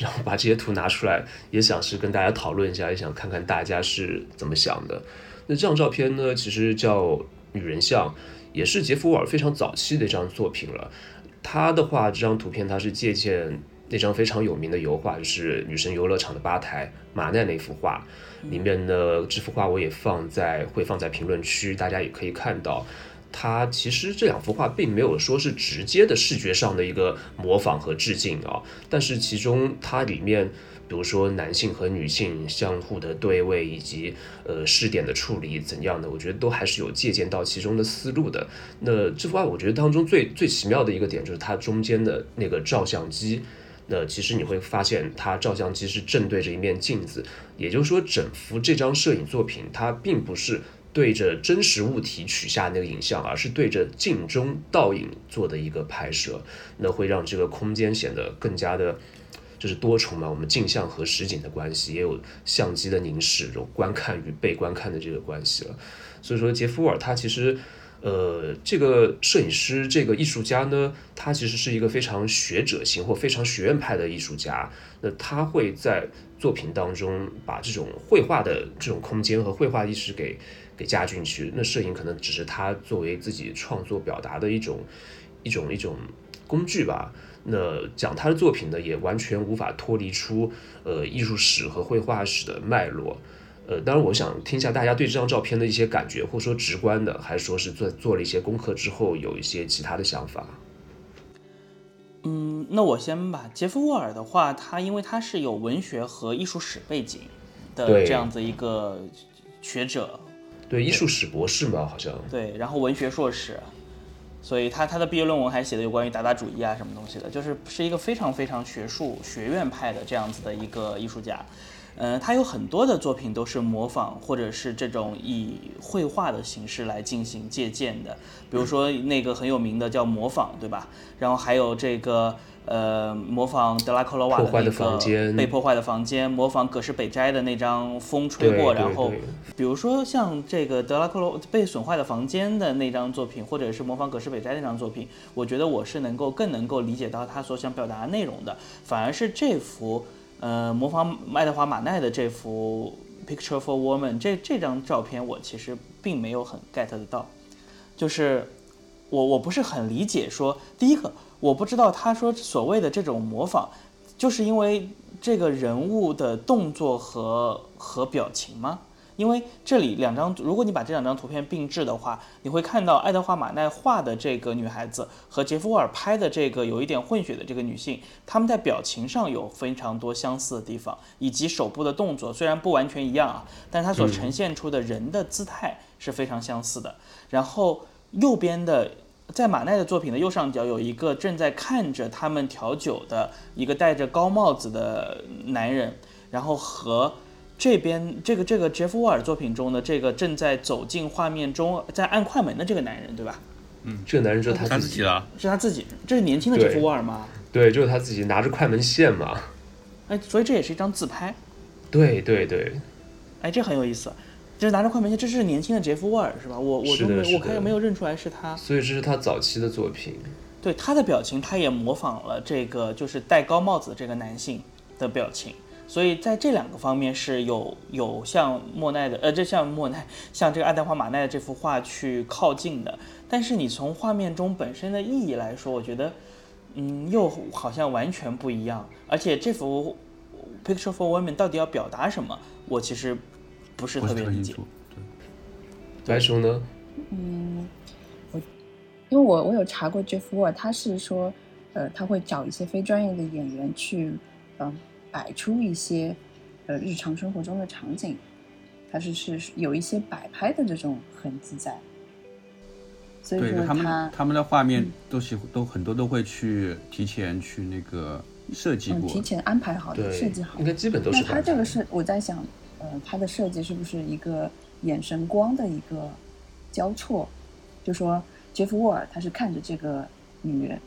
S3: 然后把这些图拿出来，也想是跟大家讨论一下，也想看看大家是怎么想的。那这张照片呢，其实叫《女人像》，也是杰夫沃尔非常早期的一张作品了。他的话，这张图片他是借鉴那张非常有名的油画，就是女神游乐场的吧台马奈那幅画里面的这幅画，我也放在会放在评论区，大家也可以看到。它其实这两幅画并没有说是直接的视觉上的一个模仿和致敬啊，但是其中它里面，比如说男性和女性相互的对位以及呃视点的处理怎样的，我觉得都还是有借鉴到其中的思路的。那这幅画我觉得当中最最奇妙的一个点就是它中间的那个照相机，那其实你会发现它照相机是正对着一面镜子，也就是说整幅这张摄影作品它并不是。对着真实物体取下那个影像，而是对着镜中倒影做的一个拍摄，那会让这个空间显得更加的，就是多重嘛。我们镜像和实景的关系，也有相机的凝视，有观看与被观看的这个关系了。所以说，杰夫沃尔他其实。呃，这个摄影师，这个艺术家呢，他其实是一个非常学者型或非常学院派的艺术家。那他会在作品当中把这种绘画的这种空间和绘画意识给给加进去。那摄影可能只是他作为自己创作表达的一种一种一种工具吧。那讲他的作品呢，也完全无法脱离出呃艺术史和绘画史的脉络。呃，当然，我想听一下大家对这张照片的一些感觉，或者说直观的，还是说是做做了一些功课之后有一些其他的想法。
S1: 嗯，那我先把。杰夫沃尔的话，他因为他是有文学和艺术史背景的这样子一个学者，
S3: 对，艺术史博士嘛，好像。
S1: 对，然后文学硕士，所以他他的毕业论文还写的有关于达达主义啊什么东西的，就是是一个非常非常学术学院派的这样子的一个艺术家。嗯，他有很多的作品都是模仿或者是这种以绘画的形式来进行借鉴的，比如说那个很有名的叫模仿，对吧？然后还有这个呃模仿德拉克罗瓦的那个被破坏的房间，模仿葛饰北斋的那张风吹过，然后比如说像这个德拉克罗被损坏的房间的那张作品，或者是模仿葛饰北斋那张作品，我觉得我是能够更能够理解到他所想表达的内容的，反而是这幅。呃，模仿爱德华马奈的这幅《Picture for Woman》这这张照片，我其实并没有很 get 得到，就是我我不是很理解。说第一个，我不知道他说所谓的这种模仿，就是因为这个人物的动作和和表情吗？因为这里两张，如果你把这两张图片并置的话，你会看到爱德华马奈画的这个女孩子和杰夫沃尔拍的这个有一点混血的这个女性，他们在表情上有非常多相似的地方，以及手部的动作虽然不完全一样啊，但它所呈现出的人的姿态是非常相似的。然后右边的，在马奈的作品的右上角有一个正在看着他们调酒的一个戴着高帽子的男人，然后和。这边这个这个杰夫沃尔作品中的这个正在走进画面中，在按快门的这个男人，对吧？
S3: 嗯，这个男人就是
S4: 他
S3: 自
S4: 己了，
S1: 是他自己，这是年轻的杰夫沃尔吗？
S3: 对，就是他自己拿着快门线嘛。
S1: 哎，所以这也是一张自拍。
S3: 对对对。
S1: 哎，这很有意思，就是拿着快门线，这是年轻的杰夫沃尔是吧？我我都没我开始没有认出来是他。
S3: 所以这是他早期的作品。
S1: 对他的表情，他也模仿了这个就是戴高帽子的这个男性的表情。所以在这两个方面是有有像莫奈的，呃，这像莫奈，(laughs) 像这个爱德华马奈的这幅画去靠近的。但是你从画面中本身的意义来说，我觉得，嗯，又好像完全不一样。而且这幅 Picture for Women 到底要表达什么，我其实不是特别理解。
S3: 白熊呢？
S2: 嗯，我因为我我有查过这幅画，他是说，呃，他会找一些非专业的演员去，嗯。摆出一些，呃，日常生活中的场景，它是是有一些摆拍的这种痕迹在。所以说
S4: 他们他们的画面都喜都很多都会去提前去那个设计过，
S2: 提前安排好的设计好。
S3: 应该基本都是。
S2: 那他这个是我在想，呃，他的设计是不是一个眼神光的一个交错？就说杰夫沃尔他是看着这个女人。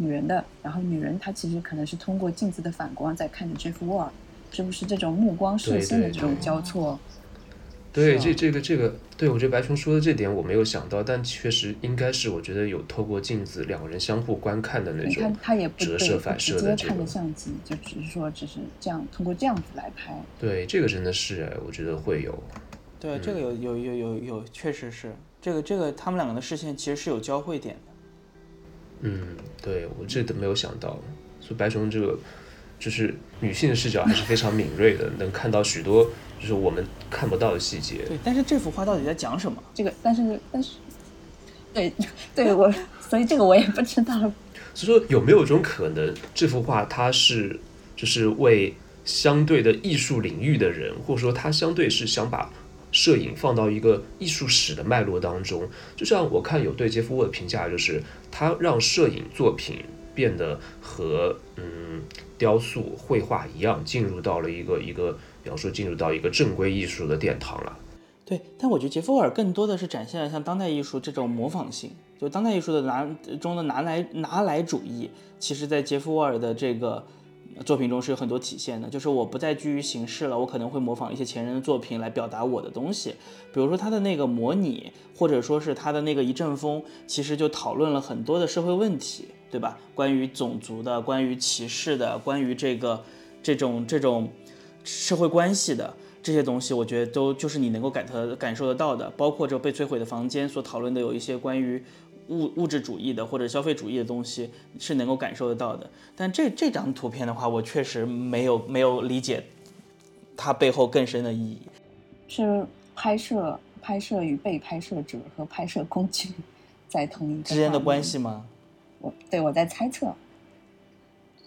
S2: 女人的，然后女人她其实可能是通过镜子的反光在看着这幅画，是不是这种目光视线的这种交错？
S3: 对，这这个这个，对我觉得白熊说的这点我没有想到，但确实应该是我觉得有透过镜子两个人相互观看的那种，
S2: 他他也不
S3: 折射反射的
S2: 这个相机，就只是说只是这样通过这样子来拍。
S3: 对，这个真的是哎，我觉得会有。
S1: 对，这个有有有有有，确实是这个这个他们两个的视线其实是有交汇点的。
S3: 嗯，对我这都没有想到，所以白熊这个就是女性的视角还是非常敏锐的，能看到许多就是我们看不到的细节。
S1: 对，但是这幅画到底在讲什么？
S2: 这个，但是但是，对 (laughs) 对，我所以这个我也不知道。
S3: 所以说有没有一种可能，这幅画它是就是为相对的艺术领域的人，或者说他相对是想把。摄影放到一个艺术史的脉络当中，就像我看有对杰夫沃的评价，就是他让摄影作品变得和嗯雕塑、绘画一样，进入到了一个一个，比方说进入到一个正规艺术的殿堂了。
S1: 对，但我觉得杰夫沃尔更多的是展现了像当代艺术这种模仿性，就当代艺术的拿中的拿来拿来主义，其实在杰夫沃尔的这个作品中是有很多体现的。就是我不再拘于形式了，我可能会模仿一些前人的作品来表达我的东西。比如说他的那个模拟，或者说是他的那个一阵风，其实就讨论了很多的社会问题，对吧？关于种族的，关于歧视的，关于这个这种这种社会关系的。这些东西我觉得都就是你能够感得感受得到的，包括这被摧毁的房间所讨论的有一些关于物物质主义的或者消费主义的东西是能够感受得到的。但这这张图片的话，我确实没有没有理解它背后更深的意义。
S2: 是拍摄拍摄与被拍摄者和拍摄工具 (laughs) 在同一
S1: 之间的关系吗？
S2: 我对我在猜测。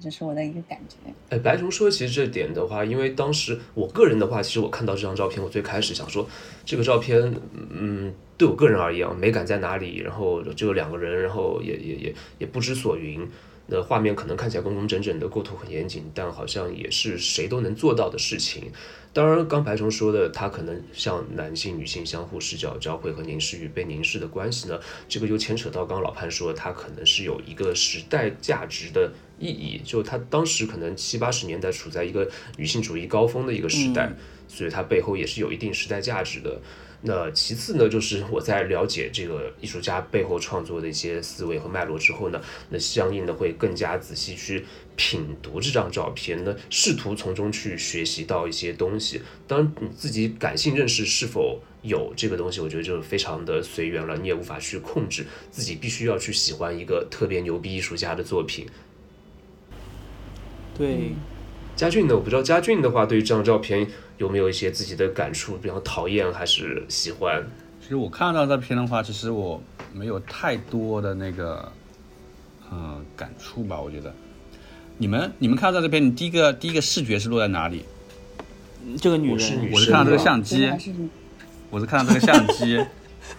S2: 这是我的一个感觉。
S3: 哎，白竹说，其实这点的话，因为当时我个人的话，其实我看到这张照片，我最开始想说，这个照片，嗯，对我个人而言，美感在哪里？然后只有两个人，然后也也也也不知所云。那画面可能看起来工工整整的，构图很严谨，但好像也是谁都能做到的事情。当然，刚白熊说的，他可能像男性、女性相互视角交汇和凝视与被凝视的关系呢，这个又牵扯到刚老潘说，他可能是有一个时代价值的意义，就他当时可能七八十年代处在一个女性主义高峰的一个时代，所以它背后也是有一定时代价值的。那其次呢，就是我在了解这个艺术家背后创作的一些思维和脉络之后呢，那相应的会更加仔细去品读这张照片，那试图从中去学习到一些东西。当然，你自己感性认识是否有这个东西，我觉得就非常的随缘了，你也无法去控制自己，必须要去喜欢一个特别牛逼艺术家的作品。
S1: 对，
S3: 佳俊呢？我不知道佳俊的话，对于这张照片。有没有一些自己的感触，比方讨厌还是喜欢？
S4: 其实我看到这片的话，其实我没有太多的那个，嗯，感触吧。我觉得，你们你们看到这片，你第一个第一个视觉是落在哪里？
S1: 这个女
S3: 人，
S4: 我是看到这个相机，我是看到这个相机。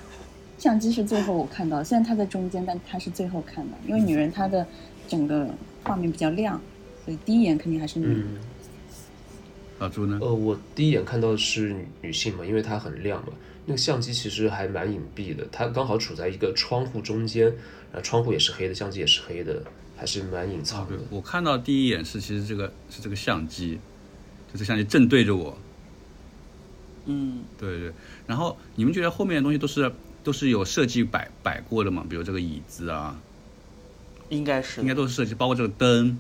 S4: (laughs)
S2: 相机是最后我看到，虽然它在中间，但它是最后看的，因为女人她的整个画面比较亮，所以第一眼肯定还是女人。
S4: 老朱呢？
S3: 呃，我第一眼看到的是女性嘛，因为它很亮嘛。那个相机其实还蛮隐蔽的，它刚好处在一个窗户中间，然后窗户也是黑的，相机也是黑的，还是蛮隐藏的。
S4: 我看到第一眼是，其实这个是这个相机，就这相机正对着我。
S1: 嗯，
S4: 对对。然后你们觉得后面的东西都是都是有设计摆摆过的吗？比如这个椅子啊，
S1: 应该是，
S4: 应该都是设计，包括这个灯。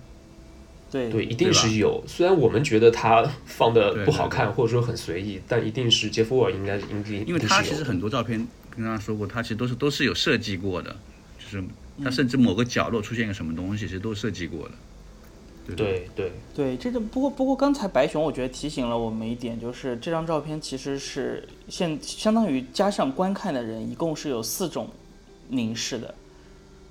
S1: 对
S3: 对，一定是有。虽然我们觉得它放的不好看，或者说很随意，但一定是杰夫尔应该应该
S4: 因为他其实很多照片，跟大家说过，他其实都是都是有设计过的，就是他甚至某个角落出现个什么东西，其实都设计过的。
S3: 对对
S1: 对，这个不过不过刚才白熊我觉得提醒了我们一点，就是这张照片其实是现相当于加上观看的人，一共是有四种凝视的。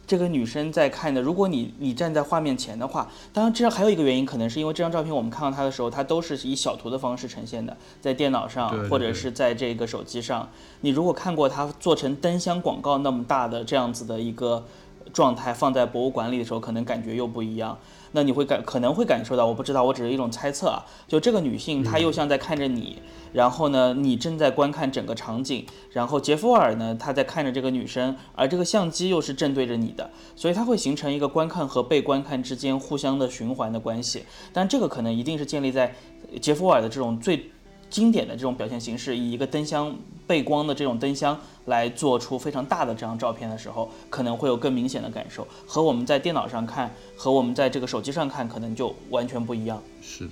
S1: 这个女生在看的，如果你你站在画面前的话，当然这还有一个原因，可能是因为这张照片我们看到它的时候，它都是以小图的方式呈现的，在电脑上或者是在这个手机上。你如果看过它做成灯箱广告那么大的这样子的一个状态，放在博物馆里的时候，可能感觉又不一样。那你会感可能会感受到，我不知道，我只是一种猜测啊。就这个女性，她又像在看着你，然后呢，你正在观看整个场景，然后杰夫尔呢，他在看着这个女生，而这个相机又是正对着你的，所以它会形成一个观看和被观看之间互相的循环的关系。但这个可能一定是建立在杰夫尔的这种最。经典的这种表现形式，以一个灯箱背光的这种灯箱来做出非常大的这张照片的时候，可能会有更明显的感受，和我们在电脑上看，和我们在这个手机上看，可能就完全不一样。
S4: 是的，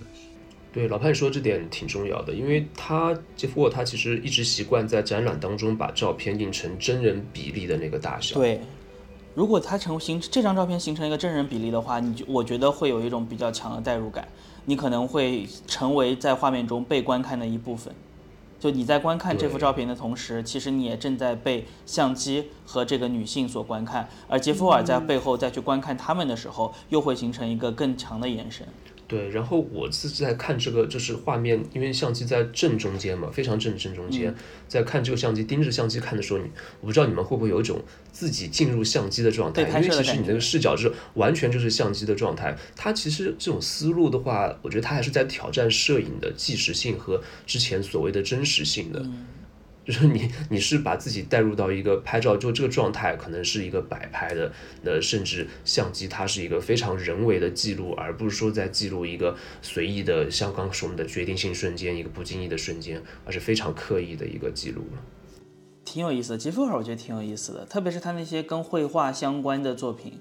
S3: 对老派说这点挺重要的，因为他杰夫沃他其实一直习惯在展览当中把照片印成真人比例的那个大小。
S1: 对，如果它成形这张照片形成一个真人比例的话，你就我觉得会有一种比较强的代入感。你可能会成为在画面中被观看的一部分，就你在观看这幅照片的同时，其实你也正在被相机和这个女性所观看，而杰夫尔在背后再去观看他们的时候，又会形成一个更强的眼神。
S3: 对，然后我自己在看这个，就是画面，因为相机在正中间嘛，非常正正中间，在看这个相机，盯着相机看的时候，你我不知道你们会不会有一种自己进入相机的状态，因为其实你那个视角是完全就是相机的状态。它其实这种思路的话，我觉得它还是在挑战摄影的纪实性和之前所谓的真实性的。就是你你是把自己带入到一个拍照就这个状态，可能是一个摆拍的，那甚至相机它是一个非常人为的记录，而不是说在记录一个随意的，像刚说的决定性瞬间，一个不经意的瞬间，而是非常刻意的一个记录。
S1: 挺有意思的，杰夫尔我觉得挺有意思的，特别是他那些跟绘画相关的作品。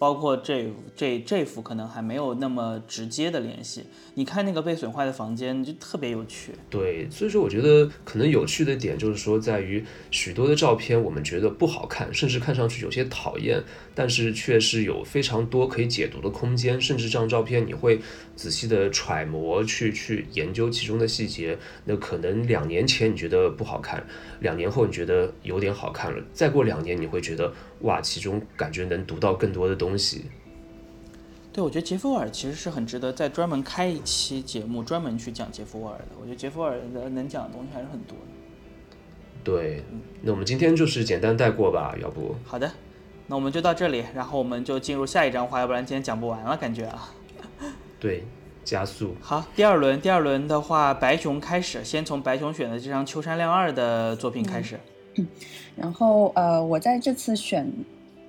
S1: 包括这这这幅可能还没有那么直接的联系。你看那个被损坏的房间就特别有趣。
S3: 对，所以说我觉得可能有趣的点就是说，在于许多的照片我们觉得不好看，甚至看上去有些讨厌，但是却是有非常多可以解读的空间。甚至这张照片你会仔细的揣摩去去研究其中的细节。那可能两年前你觉得不好看，两年后你觉得有点好看了，再过两年你会觉得。哇，其中感觉能读到更多的东西。
S1: 对，我觉得杰夫尔其实是很值得再专门开一期节目，专门去讲杰夫尔的。我觉得杰夫尔的能讲的东西还是很多的。
S3: 对，那我们今天就是简单带过吧，要不？
S1: 好的，那我们就到这里，然后我们就进入下一张画，要不然今天讲不完了，感觉啊。
S3: 对，加速。
S1: 好，第二轮，第二轮的话，白熊开始，先从白熊选的这张秋山亮二的作品开始。
S2: 然后呃，我在这次选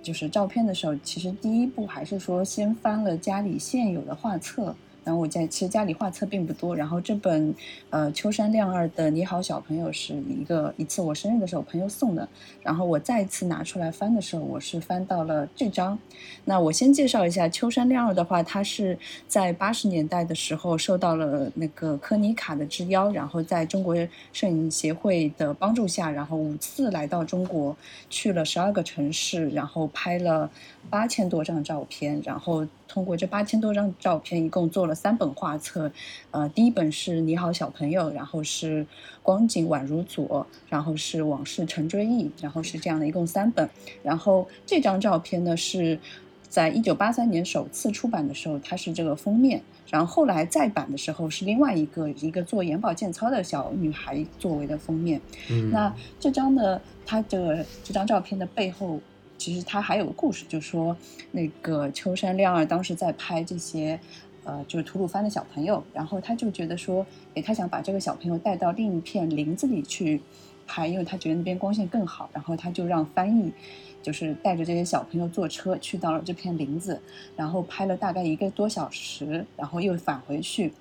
S2: 就是照片的时候，其实第一步还是说先翻了家里现有的画册。然后我在其实家里画册并不多，然后这本呃秋山亮二的《你好小朋友》是一个一次我生日的时候朋友送的，然后我再次拿出来翻的时候，我是翻到了这张。那我先介绍一下秋山亮二的话，他是在八十年代的时候受到了那个科尼卡的之邀，然后在中国摄影协会的帮助下，然后五次来到中国，去了十二个城市，然后拍了八千多张照片，然后。通过这八千多张照片，一共做了三本画册，呃，第一本是你好小朋友，然后是光景宛如昨，然后是往事成追忆，然后是这样的一共三本。然后这张照片呢是在一九八三年首次出版的时候，它是这个封面，然后后来再版的时候是另外一个一个做眼保健操的小女孩作为的封面。那这张呢，它的这张照片的背后。其实他还有个故事，就说，那个秋山亮二当时在拍这些，呃，就是吐鲁番的小朋友，然后他就觉得说，诶，他想把这个小朋友带到另一片林子里去拍，因为他觉得那边光线更好，然后他就让翻译，就是带着这些小朋友坐车去到了这片林子，然后拍了大概一个多小时，然后又返回去。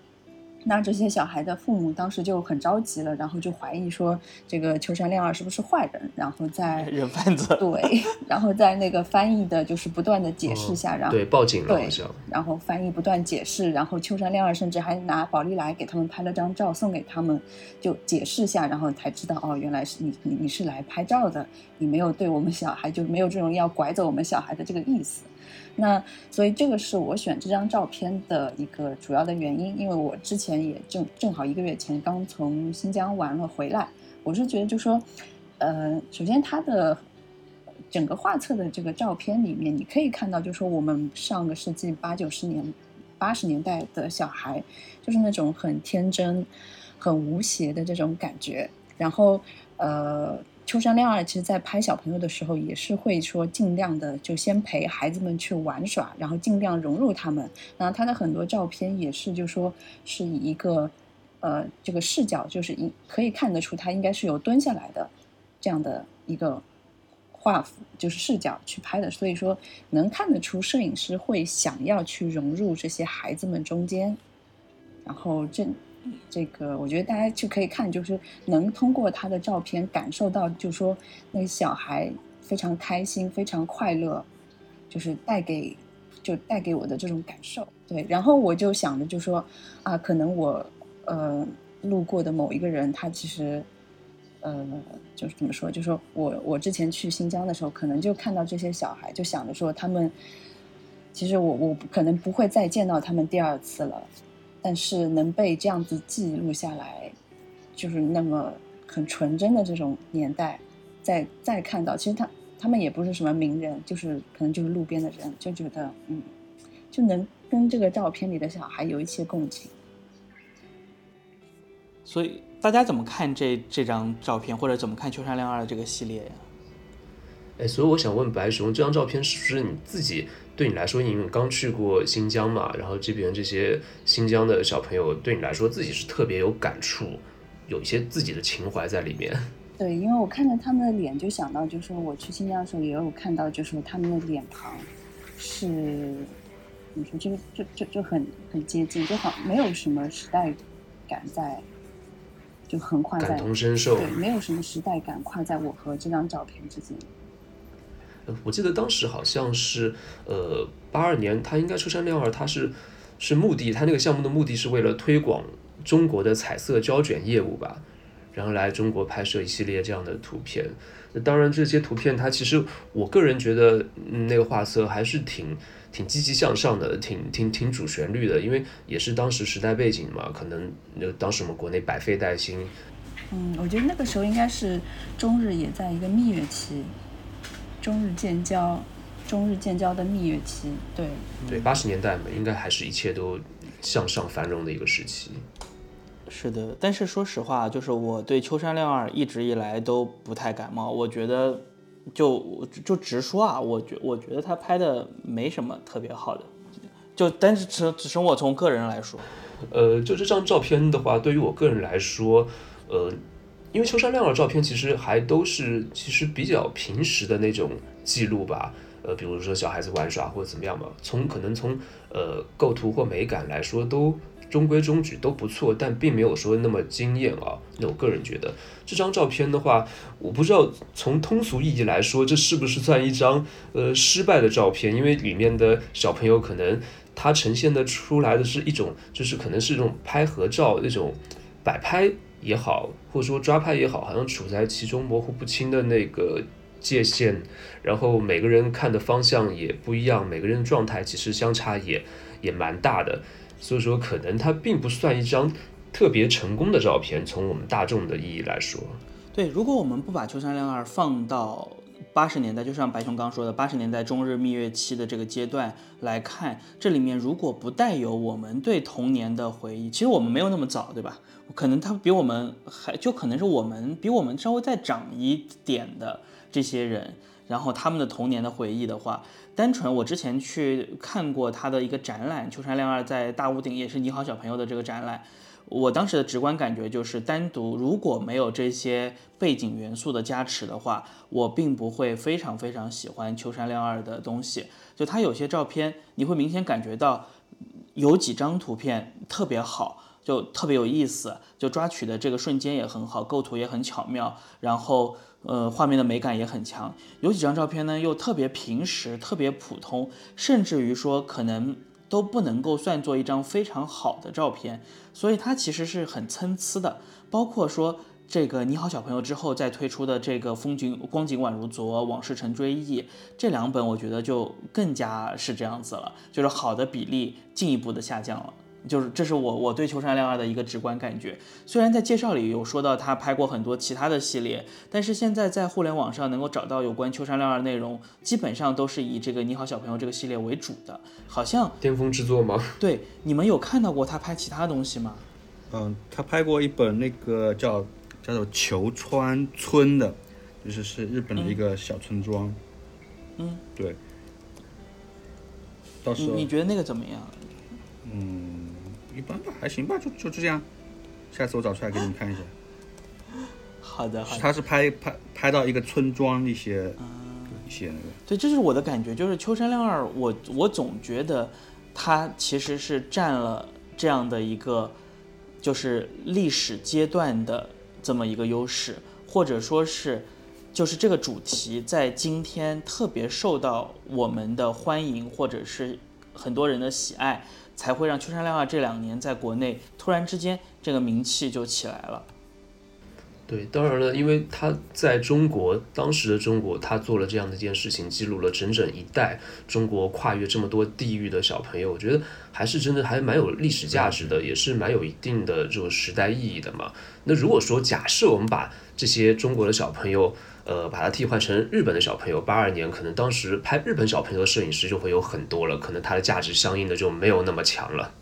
S2: 那这些小孩的父母当时就很着急了，然后就怀疑说这个秋山亮二是不是坏人，然后在
S1: 人贩子
S2: 对，(laughs) 然后在那个翻译的就是不断的解释下，然后
S3: 对报警了，
S2: 对，然后翻译不断解释，然后秋山亮二甚至还拿宝丽来给他们拍了张照送给他们，就解释下，然后才知道哦，原来是你你你是来拍照的，你没有对我们小孩就没有这种要拐走我们小孩的这个意思。那所以这个是我选这张照片的一个主要的原因，因为我之前也正正好一个月前刚从新疆玩了回来，我是觉得就说，呃，首先它的整个画册的这个照片里面，你可以看到，就说我们上个世纪八九十年、八十年代的小孩，就是那种很天真、很无邪的这种感觉，然后呃。秋山亮二其实，在拍小朋友的时候，也是会说尽量的就先陪孩子们去玩耍，然后尽量融入他们。然后他的很多照片也是，就说是以一个呃这个视角，就是一可以看得出他应该是有蹲下来的这样的一个画就是视角去拍的。所以说，能看得出摄影师会想要去融入这些孩子们中间，然后这。这个我觉得大家就可以看，就是能通过他的照片感受到，就说那小孩非常开心、非常快乐，就是带给就带给我的这种感受。对，然后我就想着，就说啊，可能我呃路过的某一个人，他其实呃就是怎么说，就说我我之前去新疆的时候，可能就看到这些小孩，就想着说他们其实我我可能不会再见到他们第二次了。但是能被这样子记录下来，就是那么很纯真的这种年代，再再看到，其实他他们也不是什么名人，就是可能就是路边的人，就觉得嗯，就能跟这个照片里的小孩有一些共情。
S1: 所以大家怎么看这这张照片，或者怎么看秋山亮二的这个系列呀？
S3: 哎，所以我想问白熊，这张照片是不是你自己？对你来说，你刚去过新疆嘛？然后这边这些新疆的小朋友，对你来说自己是特别有感触，有一些自己的情怀在里面。(laughs)
S2: 对，因为我看着他们的脸，就想到，就是我去新疆的时候也有看到，就是他们的脸庞是，你说就就就就很很接近，就好没有什么时代感在，就横跨在
S3: 感同身受。
S2: 对，没有什么时代感跨在我和这张照片之间。
S3: 我记得当时好像是，呃，八二年，他应该出山亮二，他是是目的，他那个项目的目的是为了推广中国的彩色胶卷业务吧，然后来中国拍摄一系列这样的图片。那当然，这些图片它其实我个人觉得，那个画色还是挺挺积极向上的，挺挺挺主旋律的，因为也是当时时代背景嘛，可能那当时我们国内百废待兴。
S2: 嗯，我觉得那个时候应该是中日也在一个蜜月期。中日建交，中日建交的蜜月期，对
S3: 对，八十年代嘛，应该还是一切都向上繁荣的一个时期。
S1: 是的，但是说实话，就是我对秋山亮二一直以来都不太感冒。我觉得，就就直说啊，我觉我觉得他拍的没什么特别好的。就但是只只是我从个人来说，
S3: 呃，就这张照片的话，对于我个人来说，呃。因为秋山亮的照片其实还都是其实比较平时的那种记录吧，呃，比如说小孩子玩耍或者怎么样嘛，从可能从呃构图或美感来说都中规中矩都不错，但并没有说那么惊艳啊。那我个人觉得这张照片的话，我不知道从通俗意义来说，这是不是算一张呃失败的照片？因为里面的小朋友可能他呈现的出来的是一种，就是可能是一种拍合照那种摆拍。也好，或者说抓拍也好，好像处在其中模糊不清的那个界限，然后每个人看的方向也不一样，每个人的状态其实相差也也蛮大的，所以说可能它并不算一张特别成功的照片，从我们大众的意义来说。
S1: 对，如果我们不把秋山亮二放到。八十年代，就像白熊刚说的，八十年代中日蜜月期的这个阶段来看，这里面如果不带有我们对童年的回忆，其实我们没有那么早，对吧？可能他比我们还就可能是我们比我们稍微再长一点的这些人，然后他们的童年的回忆的话，单纯我之前去看过他的一个展览，秋山亮二在大屋顶也是你好小朋友的这个展览。我当时的直观感觉就是，单独如果没有这些背景元素的加持的话，我并不会非常非常喜欢秋山亮二的东西。就他有些照片，你会明显感觉到有几张图片特别好，就特别有意思，就抓取的这个瞬间也很好，构图也很巧妙，然后呃画面的美感也很强。有几张照片呢，又特别平实，特别普通，甚至于说可能。都不能够算作一张非常好的照片，所以它其实是很参差的。包括说这个你好小朋友之后再推出的这个风景光景宛如昨，往事成追忆这两本，我觉得就更加是这样子了，就是好的比例进一步的下降了。就是这是我我对秋山亮二的一个直观感觉。虽然在介绍里有说到他拍过很多其他的系列，但是现在在互联网上能够找到有关秋山亮二内容，基本上都是以这个你好小朋友这个系列为主的。好像
S3: 巅峰之作吗？(laughs)
S1: 对，你们有看到过他拍其他东西吗？
S4: 嗯，他拍过一本那个叫叫做球川村的，就是是日本的一个小村庄。
S1: 嗯，
S4: 对。到时候
S1: 你觉得那个怎么样？
S4: 嗯。一般吧，还行吧，就就这样。下次我找出来给你们看一下。(gasps)
S1: 好的，好的。
S4: 他是拍拍拍到一个村庄一些一些那个。
S1: 对，这就是我的感觉，就是秋山亮二，我我总觉得他其实是占了这样的一个就是历史阶段的这么一个优势，或者说是就是这个主题在今天特别受到我们的欢迎，或者是很多人的喜爱。才会让秋山亮二这两年在国内突然之间这个名气就起来了。
S3: 对，当然了，因为他在中国当时的中国，他做了这样的一件事情，记录了整整一代中国跨越这么多地域的小朋友，我觉得还是真的还蛮有历史价值的，也是蛮有一定的这种时代意义的嘛。那如果说假设我们把这些中国的小朋友，呃，把它替换成日本的小朋友，八二年可能当时拍日本小朋友的摄影师就会有很多了，可能它的价值相应的就没有那么强了。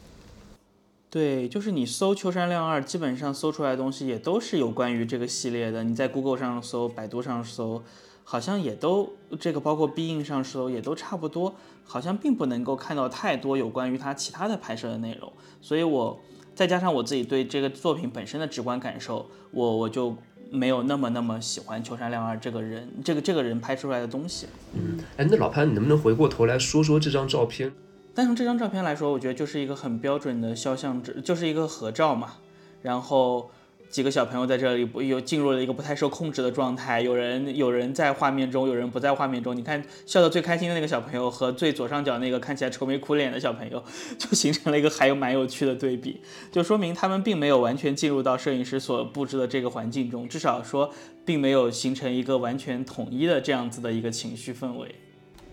S1: 对，就是你搜秋山亮二，基本上搜出来的东西也都是有关于这个系列的。你在 Google 上搜、百度上搜，好像也都这个，包括 B 印上搜也都差不多，好像并不能够看到太多有关于他其他的拍摄的内容。所以我再加上我自己对这个作品本身的直观感受，我我就。没有那么那么喜欢秋山亮二这个人，这个这个人拍出来的东西。
S3: 嗯，哎，那老潘，你能不能回过头来说说这张照片？
S1: 单从这张照片来说，我觉得就是一个很标准的肖像纸，就是一个合照嘛。然后几个小朋友在这里不有进入了一个不太受控制的状态，有人有人在画面中，有人不在画面中。你看笑得最开心的那个小朋友和最左上角那个看起来愁眉苦脸的小朋友，就形成了一个还有蛮有趣的对比，就说明他们并没有完全进入到摄影师所布置的这个环境中，至少说并没有形成一个完全统一的这样子的一个情绪氛围。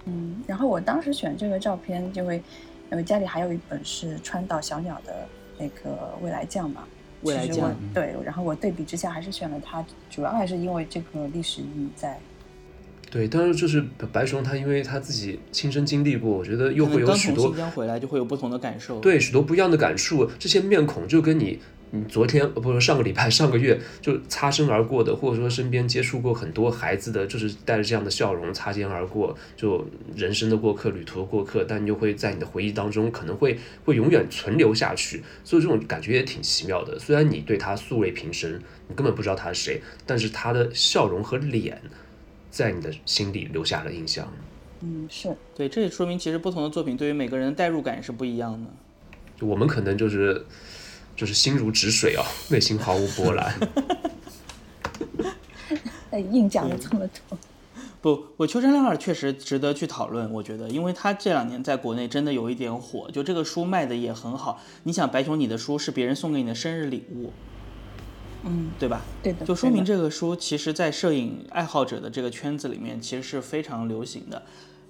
S2: 嗯，然后我当时选这个照片，因为因为家里还有一本是川岛小鸟的那个未来酱嘛，
S1: 未来
S2: 其实我
S1: 酱
S2: 对，然后我对比之下还是选了它，主要还是因为这个历史意义在。
S3: 对，但是就是白熊他，因为他自己亲身经历过，我觉得又会有许多
S1: 新疆回来就会有不同的感受。
S3: 对许多不一样的感触。这些面孔就跟你你昨天呃不是上个礼拜上个月就擦身而过的，或者说身边接触过很多孩子的，就是带着这样的笑容擦肩而过，就人生的过客、旅途的过客，但又会在你的回忆当中可能会会永远存留下去，所以这种感觉也挺奇妙的。虽然你对他素未平生，你根本不知道他是谁，但是他的笑容和脸在你的心里留下了印象。
S2: 嗯，是
S1: 对，这也说明其实不同的作品对于每个人的代入感是不一样的。
S3: 就我们可能就是就是心如止水哦，(laughs) 内心毫无波澜。(laughs)
S2: 哎，硬讲了这么多。
S1: 不，我秋山亮二确实值得去讨论，我觉得，因为他这两年在国内真的有一点火，就这个书卖的也很好。你想，白熊，你的书是别人送给你的生日礼物，
S2: 嗯，
S1: 对吧？
S2: 对的，
S1: 就说明这个书其实，在摄影爱好者的这个圈子里面，其实是非常流行的。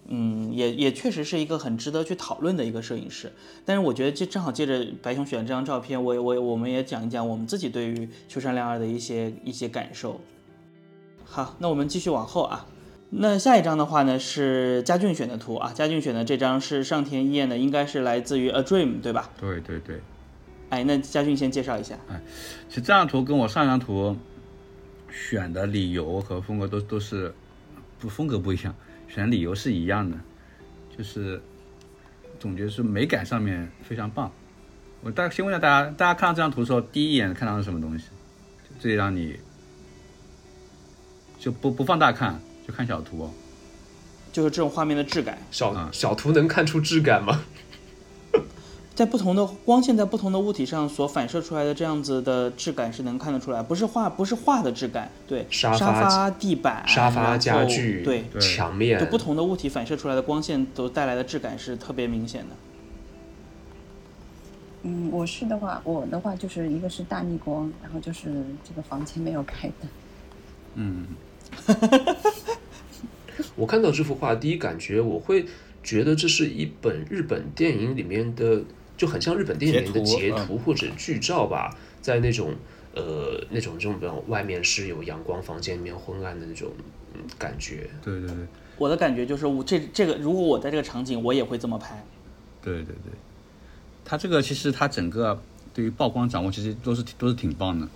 S1: 嗯，也也确实是一个很值得去讨论的一个摄影师。但是我觉得，这正好借着白熊选这张照片，我也我也我们也讲一讲我们自己对于秋山亮二的一些一些感受。好，那我们继续往后啊。那下一张的话呢是佳俊选的图啊，佳俊选的这张是上田一彦的，应该是来自于 A Dream 对吧？
S4: 对对对，
S1: 哎，那佳俊先介绍一下。
S4: 哎其实这张图跟我上一张图选的理由和风格都都是不风格不一样，选理由是一样的，就是总觉得是美感上面非常棒。我大概先问一下大家，大家看到这张图的时候，第一眼看到是什么东西？这里让你就不不放大看，就看小图哦。
S1: 就是这种画面的质感，
S3: 小
S4: 嗯
S3: 小图能看出质感吗？
S1: 在不同的光线在不同的物体上所反射出来的这样子的质感是能看得出来，不是画不是画的质感，对，
S3: 沙
S1: 沙
S3: 发
S1: 地板、
S3: 沙发、家具、
S1: 对，
S4: 对
S3: 墙面
S1: 就，不同的物体反射出来的光线都带来的质感是特别明显的。
S2: 嗯，我是的话，我的话就是一个是大逆光，然后就是这个房间没有开灯。
S4: 嗯，(laughs)
S3: 我看到这幅画，第一感觉我会觉得这是一本日本电影里面的，就很像日本电影里面的截
S4: 截图
S3: 图或者剧照吧，在那种呃那种这种外面是有阳光，房间里面昏暗的那种嗯感觉。
S4: 对对对。
S1: 我的感觉就是我这这个，如果我在这个场景，我也会这么拍。
S4: 对对对，它这个其实它整个对于曝光掌握其实都是都是挺棒的，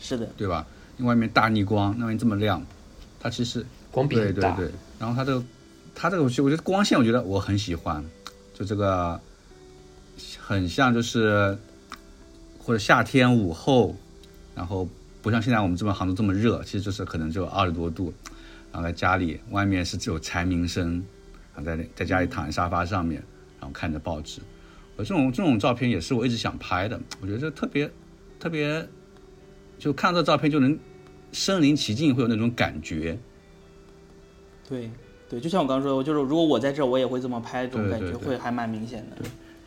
S1: 是的，
S4: 对吧？外面大逆光，那边这么亮，它其实
S3: 光比
S4: 对对对，然后它这个它这个我觉得光线，我觉得我很喜欢，就这个很像就是或者夏天午后，然后不像现在我们这边杭州这么热，其实就是可能只有二十多度，然后在家里外面是只有蝉鸣声，然后在在家里躺在沙发上面，然后看着报纸，我这种这种照片也是我一直想拍的，我觉得这特别特别，就看到这照片就能身临其境，会有那种感觉。
S1: 对对，就像我刚刚说的，就是如果我在这，我也会这么拍，这种感觉会还蛮明显的。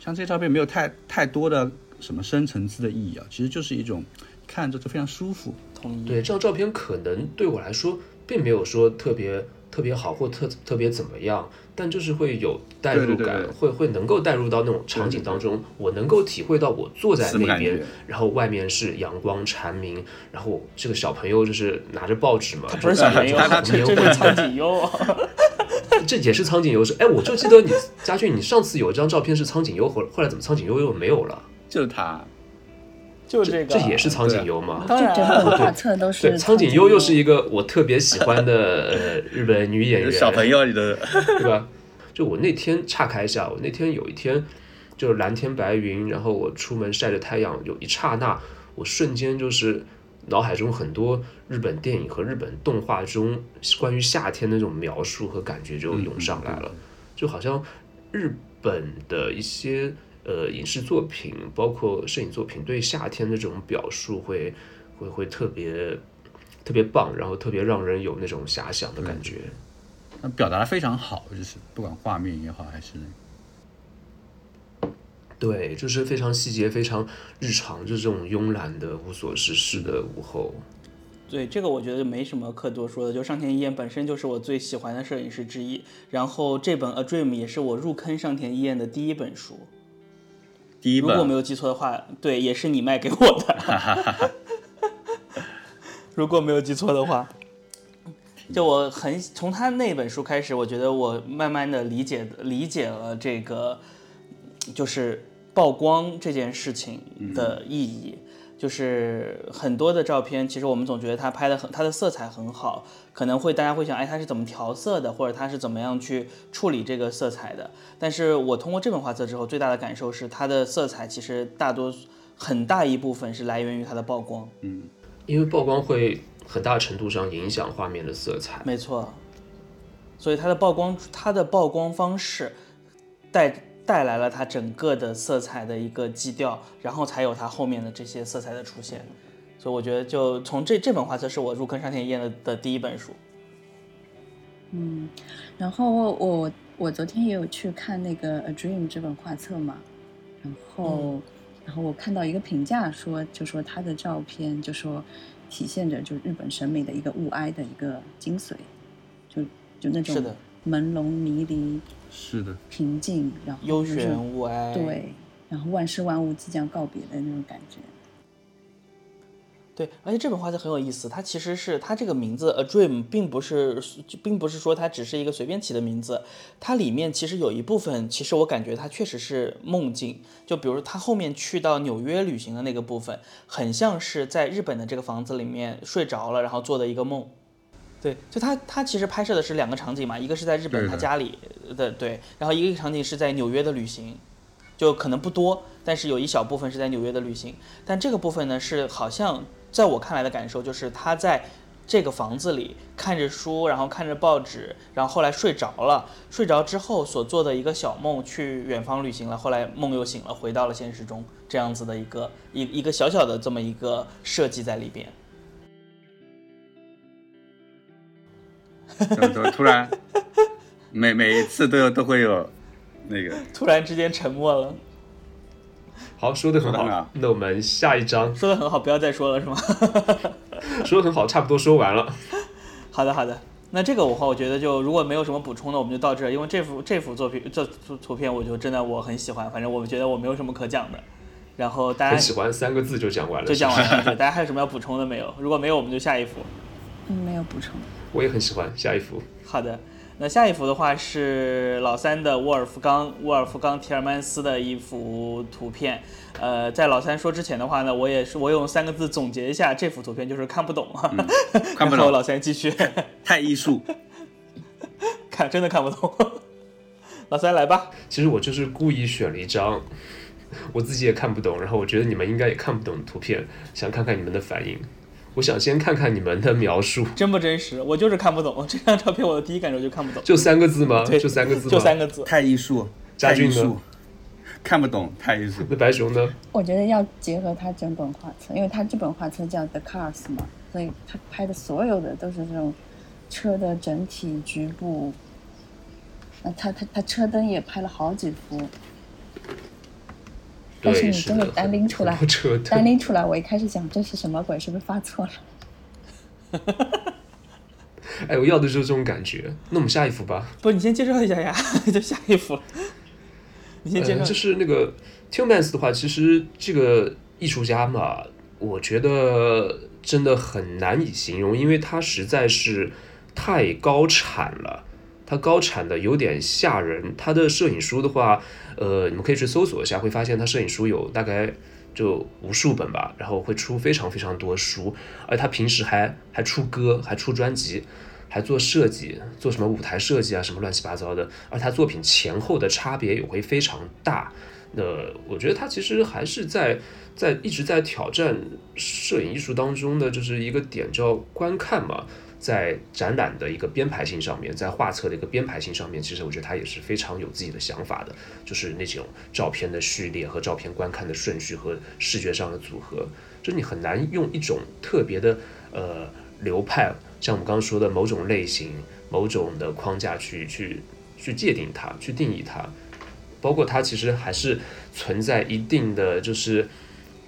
S4: 像这些照片没有太太多的什么深层次的意义啊，其实就是一种看着就非常舒服。
S1: 同意。
S3: 对，这张照片可能对我来说并没有说特别特别好或特特别怎么样，但就是会有代入感，
S4: 对对对对
S3: 会会能够带入到那种场景当中，我能够体会到我坐在那边，然后外面是阳光蝉鸣，然后这个小朋友就是拿着报纸嘛，
S1: 他不是小朋友，
S3: 他他
S1: 这这是苍井优。(laughs)
S3: 这也是苍井优是，哎，我就记得你佳俊，你上次有一张照片是苍井优，后后来怎么苍井优又没有了？
S4: 就是他，
S1: 就这个，
S3: 这也是苍井优吗？
S1: 当然
S2: 整 (laughs) 画册都是
S3: 对，苍井优又是一
S2: 个
S3: 个我特别喜欢的呃日本女演员，
S4: 小朋友你的，
S3: 对吧？就我那天岔开一下，我那天有一天就是蓝天白云，然后我出门晒着太阳，有一刹那，我瞬间就是脑海中很多日本电影和日本动画中关于夏天的那种描述和感觉就涌上来了，就好像日本的一些呃影视作品，包括摄影作品，对夏天的这种表述会会会特别特别棒，然后特别让人有那种遐想的感觉。
S4: 那表达的非常好，就是不管画面也好，还是
S3: 对，就是非常细节、非常日常，就是这种慵懒的、无所事事的午后。
S1: 对这个，我觉得没什么可多说的。就上田一彦本身就是我最喜欢的摄影师之一，然后这本《A Dream》也是我入坑上田一彦的第一本书。
S4: 第一本，
S1: 如果没有记错的话，对，也是你卖给我的。(laughs) 如果没有记错的话，就我很从他那本书开始，我觉得我慢慢的理解理解了这个，就是曝光这件事情的意义。就是很多的照片，其实我们总觉得它拍的很，它的色彩很好，可能会大家会想，哎，它是怎么调色的，或者它是怎么样去处理这个色彩的？但是我通过这本画册之后，最大的感受是，它的色彩其实大多很大一部分是来源于它的曝光。
S4: 嗯，
S3: 因为曝光会很大程度上影响画面的色彩。
S1: 没错，所以它的曝光，它的曝光方式带。带来了它整个的色彩的一个基调，然后才有它后面的这些色彩的出现。所以我觉得，就从这这本画册是我入坑上田一彦的的第一本书。
S2: 嗯，然后我我我昨天也有去看那个《A Dream》这本画册嘛，然后然后我看到一个评价说，就说他的照片就说体现着就日本审美的一个物哀的一个精髓，就就那种朦胧迷离。
S4: 是的，
S2: 平静，然后
S1: 幽玄物哀，
S2: 对，然后万事万物即将告别的那种感觉。
S1: 对，而且这本画册很有意思，它其实是它这个名字 A Dream，并不是，并不是说它只是一个随便起的名字，它里面其实有一部分，其实我感觉它确实是梦境。就比如他后面去到纽约旅行的那个部分，很像是在日本的这个房子里面睡着了，然后做的一个梦。对，就他他其实拍摄的是两个场景嘛，一个是在日本他家里的对，然后一个场景是在纽约的旅行，就可能不多，但是有一小部分是在纽约的旅行。但这个部分呢，是好像在我看来的感受就是他在这个房子里看着书，然后看着报纸，然后后来睡着了，睡着之后所做的一个小梦，去远方旅行了，后来梦又醒了，回到了现实中，这样子的一个一一个小小的这么一个设计在里边。
S4: 都突然，每每一次都有都会有那个
S1: 突然之间沉默了。
S3: 好，说的很好，那我们下一章
S1: 说的很好，不要再说了是吗？(laughs)
S3: 说的很好，差不多说完了。
S1: 好的好的，那这个的话，我觉得就如果没有什么补充的，我们就到这儿。因为这幅这幅作品这幅图片，我就真的我很喜欢，反正我觉得我没有什么可讲的。然后大家
S3: 喜欢三个字就讲完了，
S1: 就讲完了。对，大家还有什么要补充的没有？如果没有，我们就下一幅。
S2: 嗯，没有补充。
S3: 我也很喜欢下一幅。
S1: 好的，那下一幅的话是老三的沃尔夫冈，沃尔夫冈·提尔曼斯的一幅图片。呃，在老三说之前的话呢，我也是我用三个字总结一下这幅图片，就是看不懂。
S4: 看不懂。
S1: 老三继续。
S4: 太艺术。(laughs)
S1: 看，真的看不懂。老三来吧。
S3: 其实我就是故意选了一张我自己也看不懂，然后我觉得你们应该也看不懂的图片，想看看你们的反应。我想先看看你们的描述，
S1: 真不真实？我就是看不懂这张照片，我的第一感受就看不懂。
S3: 就三个字吗？
S1: 对，
S3: 就三个字。
S1: 就三个字。
S4: 太艺术，
S3: 太艺
S4: 术，看不懂，太艺术。
S3: 那白熊呢？
S2: 我觉得要结合他整本画册，因为他这本画册叫《The Cars》嘛，所以他拍的所有的都是这种车的整体局部。那他他他车灯也拍了好几幅。但是你真的单拎出来，单拎出来，我一开始想这是什么鬼？是不是发错了？(laughs)
S3: 哎，我要的就是这种感觉。那我们下一幅吧。
S1: 不，你先介绍一下呀，(laughs) 就下一幅。你先介绍。
S3: 就是那个 Tillmans 的话，其实这个艺术家嘛，我觉得真的很难以形容，因为他实在是太高产了。他高产的有点吓人。他的摄影书的话，呃，你们可以去搜索一下，会发现他摄影书有大概就无数本吧，然后会出非常非常多书。而他平时还还出歌，还出专辑，还做设计，做什么舞台设计啊，什么乱七八糟的。而他作品前后的差别也会非常大。那我觉得他其实还是在在一直在挑战摄影艺术当中的就是一个点叫观看嘛。(laughs) 在展览的一个编排性上面，在画册的一个编排性上面，其实我觉得他也是非常有自己的想法的，就是那种照片的序列和照片观看的顺序和视觉上的组合，就你很难用一种特别的呃流派，像我们刚刚说的某种类型、某种的框架去去去界定它、去定义它，包括它其实还是存在一定的就是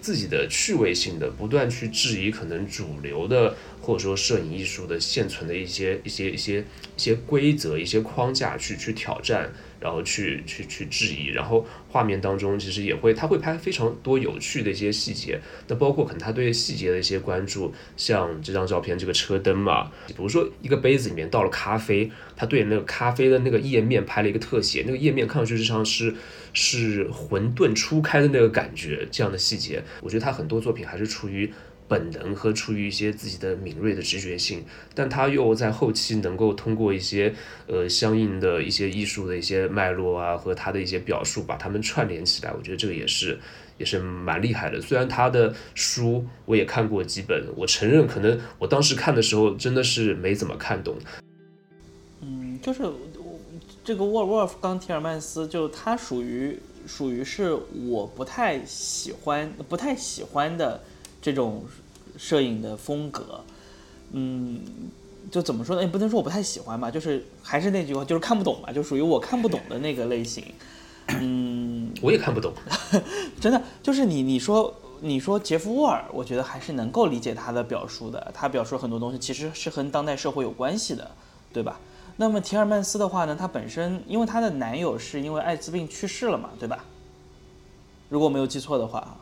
S3: 自己的趣味性的，不断去质疑可能主流的。或者说摄影艺术的现存的一些一些一些一些规则、一些框架去去挑战，然后去去去质疑，然后画面当中其实也会他会拍非常多有趣的一些细节，那包括可能他对细节的一些关注，像这张照片这个车灯嘛，比如说一个杯子里面倒了咖啡，他对那个咖啡的那个页面拍了一个特写，那个页面看上去就像是是混沌初开的那个感觉，这样的细节，我觉得他很多作品还是出于。本能和出于一些自己的敏锐的直觉性，但他又在后期能够通过一些呃相应的一些艺术的一些脉络啊和他的一些表述，把他们串联起来。我觉得这个也是也是蛮厉害的。虽然他的书我也看过几本，我承认可能我当时看的时候真的是没怎么看懂。
S1: 嗯，就是这个沃尔沃夫冈提尔曼斯，就他属于属于是我不太喜欢不太喜欢的这种。摄影的风格，嗯，就怎么说呢？也不能说我不太喜欢吧，就是还是那句话，就是看不懂嘛，就属于我看不懂的那个类型。嗯，
S3: 我也看不懂，(laughs)
S1: 真的就是你你说你说杰夫沃尔，我觉得还是能够理解他的表述的，他表述很多东西其实是和当代社会有关系的，对吧？那么提尔曼斯的话呢，他本身因为他的男友是因为艾滋病去世了嘛，对吧？如果没有记错的话。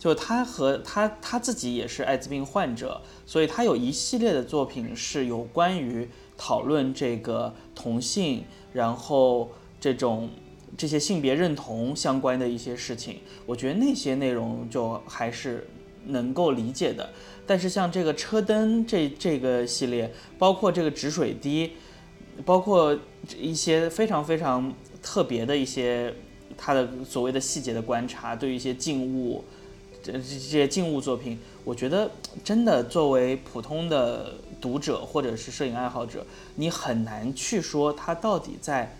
S1: 就他和他他自己也是艾滋病患者，所以他有一系列的作品是有关于讨论这个同性，然后这种这些性别认同相关的一些事情。我觉得那些内容就还是能够理解的。但是像这个车灯这这个系列，包括这个止水滴，包括一些非常非常特别的一些他的所谓的细节的观察，对于一些静物。这这些静物作品，我觉得真的作为普通的读者或者是摄影爱好者，你很难去说他到底在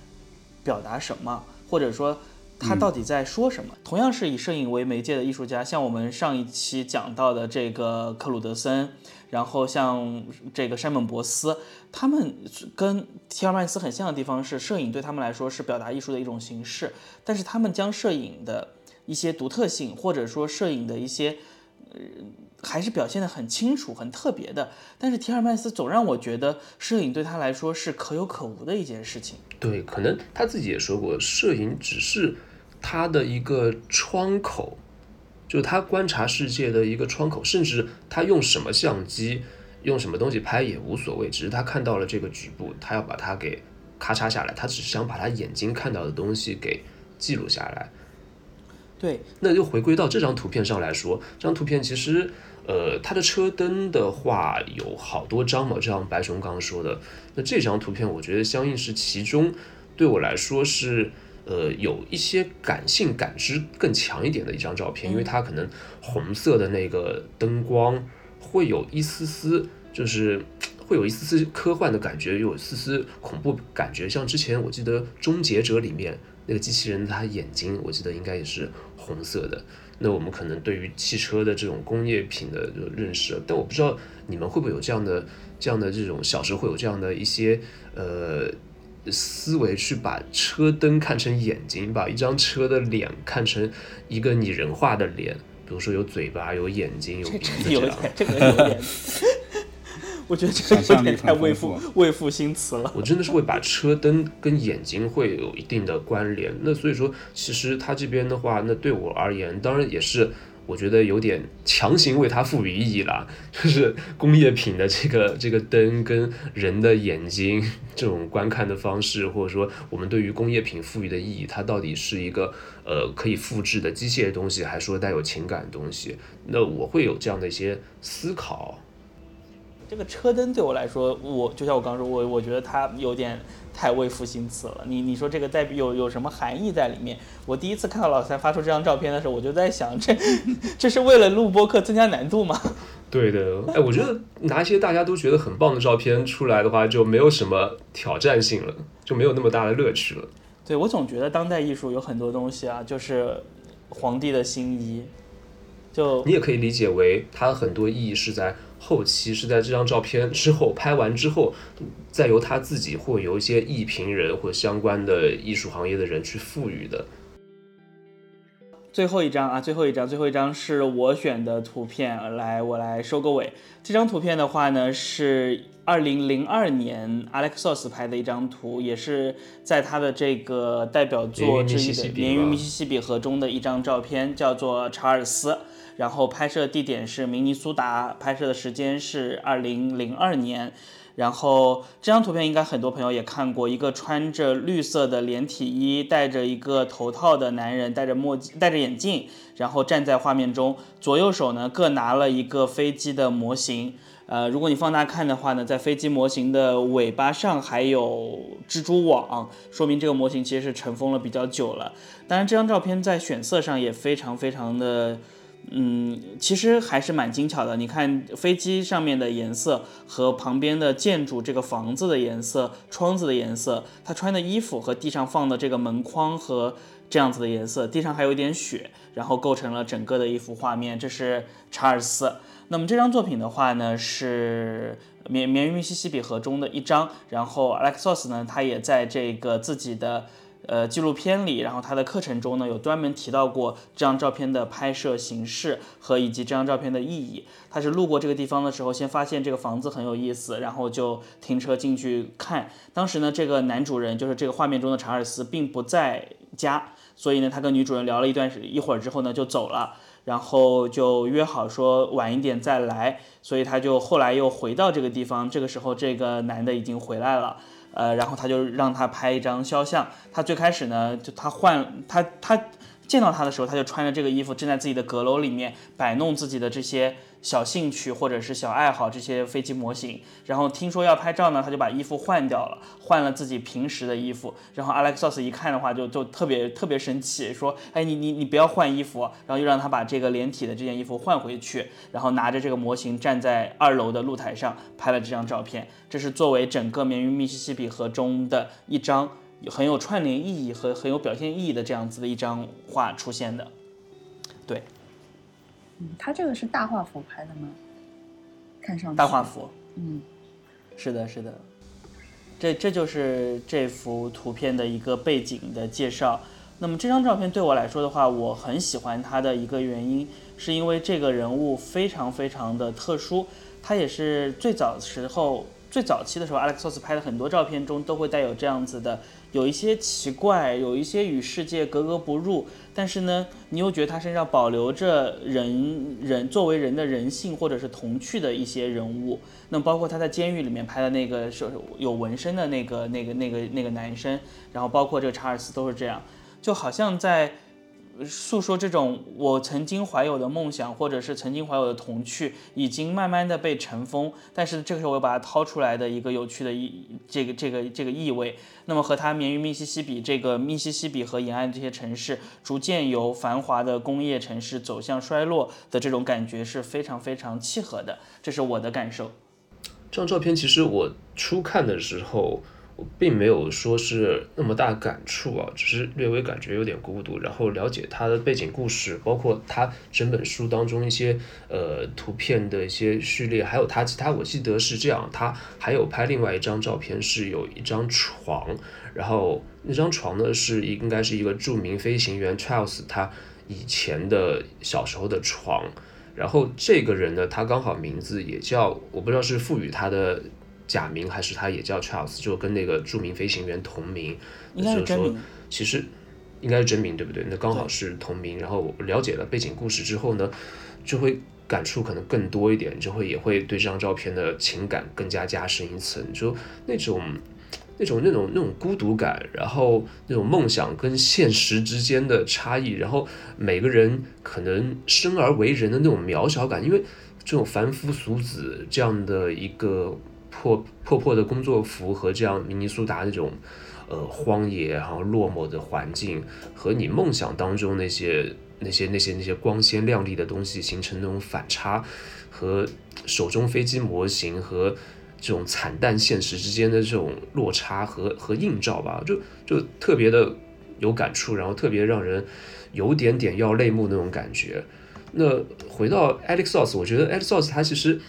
S1: 表达什么，或者说他到底在说什么。同样是以摄影为媒介的艺术家，像我们上一期讲到的这个克鲁德森，然后像这个山本博斯，他们跟提尔曼斯很像的地方是，摄影对他们来说是表达艺术的一种形式，但是他们将摄影的。一些独特性，或者说摄影的一些，呃，还是表现得很清楚、很特别的。但是提尔曼斯总让我觉得，摄影对他来说是可有可无的一件事情。
S3: 对，可能他自己也说过，摄影只是他的一个窗口，就是他观察世界的一个窗口。甚至他用什么相机、用什么东西拍也无所谓，只是他看到了这个局部，他要把它给咔嚓下来。他只是想把他眼睛看到的东西给记录下来。
S1: 对，
S3: 那就回归到这张图片上来说，这张图片其实，呃，它的车灯的话有好多张嘛，就像白熊刚刚说的，那这张图片我觉得相应是其中对我来说是，呃，有一些感性感知更强一点的一张照片，因为它可能红色的那个灯光会有一丝丝，就是会有一丝丝科幻的感觉，有一丝丝恐怖感觉，像之前我记得《终结者》里面那个机器人，它眼睛我记得应该也是。红色的，那我们可能对于汽车的这种工业品的认识，但我不知道你们会不会有这样的、这样的这种小时候会有这样的一些呃思维，去把车灯看成眼睛，把一张车的脸看成一个拟人化的脸，比如说有嘴巴、有眼睛、有鼻子 (laughs) 这样。
S1: 这个有点。(laughs) 我觉得这个有点太未赋未赋新词了。
S3: 我真的是会把车灯跟眼睛会有一定的关联。那所以说，其实它这边的话，那对我而言，当然也是我觉得有点强行为它赋予意义了。就是工业品的这个这个灯跟人的眼睛这种观看的方式，或者说我们对于工业品赋予的意义，它到底是一个呃可以复制的机械的东西，还是说带有情感的东西？那我会有这样的一些思考。
S1: 这个车灯对我来说，我就像我刚说，我我觉得它有点太为赋新词了。你你说这个代表有有什么含义在里面？我第一次看到老三发出这张照片的时候，我就在想，(laughs) 这这是为了录播课增加难度吗？
S3: 对的，哎，我觉得拿一些大家都觉得很棒的照片出来的话，就没有什么挑战性了，就没有那么大的乐趣了。
S1: 对我总觉得当代艺术有很多东西啊，就是皇帝的新衣，就
S3: 你也可以理解为它很多意义是在后期，是在这张照片之后拍完之后，再由他自己或由一些艺评人或相关的艺术行业的人去赋予的。
S1: 最后一张啊，最后一张，最后一张是我选的图片，来，我来收个尾。这张图片的话呢，是二零零二年 Alexos 拍的一张图，也是在他的这个代表作之一的《绵于密西西比河》中的一张照片，叫做查尔斯。然后拍摄地点是明尼苏达，拍摄的时间是二零零二年。然后这张图片应该很多朋友也看过，一个穿着绿色的连体衣、戴着一个头套的男人，戴着墨镜、戴着眼镜，然后站在画面中，左右手呢各拿了一个飞机的模型。呃，如果你放大看的话呢，在飞机模型的尾巴上还有蜘蛛网，说明这个模型其实是尘封了比较久了。当然，这张照片在选色上也非常非常的。嗯，其实还是蛮精巧的。你看飞机上面的颜色和旁边的建筑、这个房子的颜色、窗子的颜色，他穿的衣服和地上放的这个门框和这样子的颜色，地上还有一点雪，然后构成了整个的一幅画面。这是查尔斯。那么这张作品的话呢，是绵绵密西西比河中的一张。然后 Alexos 呢，他也在这个自己的。呃，纪录片里，然后他的课程中呢，有专门提到过这张照片的拍摄形式和以及这张照片的意义。他是路过这个地方的时候，先发现这个房子很有意思，然后就停车进去看。当时呢，这个男主人就是这个画面中的查尔斯，并不在家，所以呢，他跟女主人聊了一段一会儿之后呢，就走了，然后就约好说晚一点再来。所以他就后来又回到这个地方，这个时候这个男的已经回来了。呃，然后他就让他拍一张肖像。他最开始呢，就他换他他见到他的时候，他就穿着这个衣服，正在自己的阁楼里面摆弄自己的这些。小兴趣或者是小爱好，这些飞机模型，然后听说要拍照呢，他就把衣服换掉了，换了自己平时的衣服。然后 Alexos 一看的话，就就特别特别生气，说：“哎，你你你不要换衣服。”然后又让他把这个连体的这件衣服换回去，然后拿着这个模型站在二楼的露台上拍了这张照片。这是作为整个绵于密西西比河中的一张很有串联意义和很有表现意义的这样子的一张画出现的。对。
S2: 嗯，他这个是大画幅拍的吗？看上去
S1: 大画幅，
S2: 嗯，
S1: 是的，是的，这这就是这幅图片的一个背景的介绍。那么这张照片对我来说的话，我很喜欢它的一个原因，是因为这个人物非常非常的特殊，他也是最早时候最早期的时候，Alexos 拍的很多照片中都会带有这样子的。有一些奇怪，有一些与世界格格不入，但是呢，你又觉得他身上保留着人人作为人的人性或者是童趣的一些人物。那包括他在监狱里面拍的那个是有纹身的那个那个那个那个男生，然后包括这个查尔斯都是这样，就好像在。诉说这种我曾经怀有的梦想，或者是曾经怀有的童趣，已经慢慢的被尘封。但是这个时候，我又把它掏出来的一个有趣的意，这个这个这个意味，那么和它绵于密西西比这个密西西比和沿岸这些城市，逐渐由繁华的工业城市走向衰落的这种感觉是非常非常契合的。这是我的感受。
S3: 这张照片其实我初看的时候。并没有说是那么大感触啊，只是略微感觉有点孤独。然后了解他的背景故事，包括他整本书当中一些呃图片的一些序列，还有他其他，我记得是这样，他还有拍另外一张照片，是有一张床，然后那张床呢是应该是一个著名飞行员 Charles 他以前的小时候的床，然后这个人呢，他刚好名字也叫，我不知道是赋予他的。假名还是他也叫 Charles，就跟那个著名飞行员同名。
S1: 应该是真名。
S3: 其实应该是真名，对不对？那刚好是同名。然后了解了背景故事之后呢，就会感触可能更多一点，就会也会对这张照片的情感更加加深一层。就那种那种那种那种孤独感，然后那种梦想跟现实之间的差异，然后每个人可能生而为人的那种渺小感，因为。这种凡夫俗子这样的一个破破破的工作服和这样明尼苏达那种呃荒野然后落寞的环境和你梦想当中那些那些那些那些光鲜亮丽的东西形成那种反差，和手中飞机模型和这种惨淡现实之间的这种落差和和映照吧，就就特别的有感触，然后特别让人有点点要泪目那种感觉。那回到 Alex Source，我觉得 Alex Source 它其实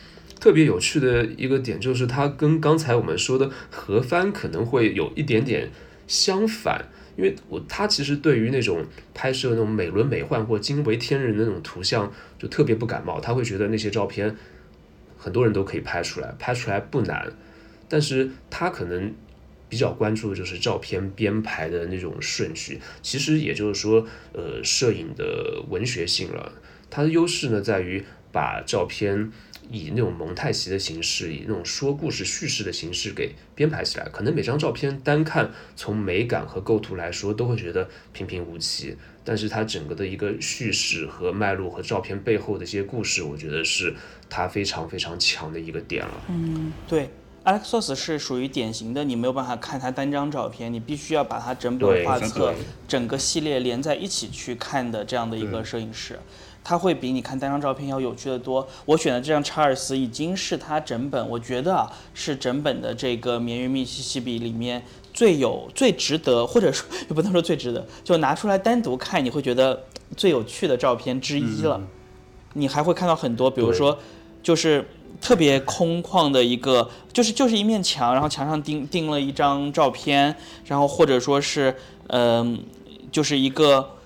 S3: 特别有趣的一个点就是它跟刚才我们说的何帆可能会有一点点相反，因为我他其实对于那种拍摄那种美轮美奂或惊为天人的那种图像就特别不感冒，他会觉得那些照片很多人都可以拍出来，拍出来不难，但是他可能比较关注的就是照片编排的那种顺序，其实也就是说，呃，摄影的文学性了。它的优势呢，在于把照片以那种蒙太奇的形式，以那种说故事叙事的形式给编排起来。可能每张照片单看从美感和构图来说，都会觉得平平无奇，但是它整个的一个叙事和脉络和照片背后的一些故事，我觉得是它非常非常强的一个点了。
S1: 嗯，对。Alexos 是属于典型的，你没有办法看它单张照片，你必须要把它整本画册、整个系列连在一起去看的这样的一个摄影师。它会比你看单张照片要有趣的多。我选的这张查尔斯已经是它整本，我觉得啊是整本的这个《绵云密西西比》里面最有、最值得，或者说也不能说最值得，就拿出来单独看，你会觉得最有趣的照片之一了。你还会看到很多，比如说就是特别空旷的一个，就是就是一面墙，然后墙上钉钉了一张照片，然后或者说是嗯，就是一个。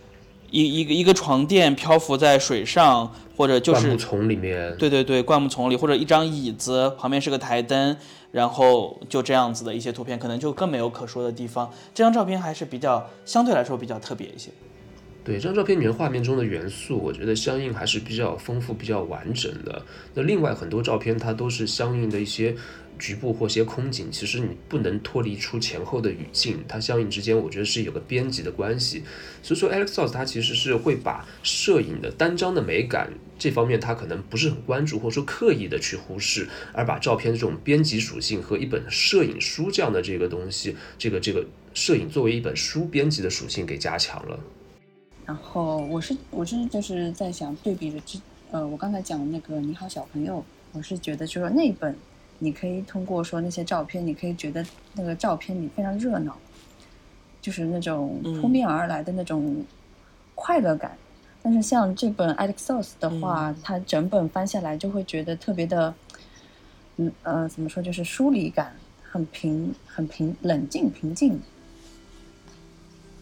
S1: 一一个一个床垫漂浮在水上，或者就是
S3: 灌木丛里面。
S1: 对对对，灌木丛里，或者一张椅子旁边是个台灯，然后就这样子的一些图片，可能就更没有可说的地方。这张照片还是比较相对来说比较特别一些。
S3: 对，这张照片里面画面中的元素，我觉得相应还是比较丰富、比较完整的。那另外很多照片它都是相应的一些。局部或些空景，其实你不能脱离出前后的语境，它相应之间，我觉得是有个编辑的关系。所以说，Alex s o s 他其实是会把摄影的单张的美感这方面，他可能不是很关注，或者说刻意的去忽视，而把照片这种编辑属性和一本摄影书这样的这个东西，这个这个摄影作为一本书编辑的属性给加强了。
S2: 然后我是我是就是在想对比着之呃，我刚才讲的那个你好小朋友，我是觉得就是那本。你可以通过说那些照片，你可以觉得那个照片里非常热闹，就是那种扑面而来的那种快乐感。但是像这本 Alex Source 的话，它整本翻下来就会觉得特别的，嗯呃，怎么说，就是疏离感，很平、很平、冷静、平静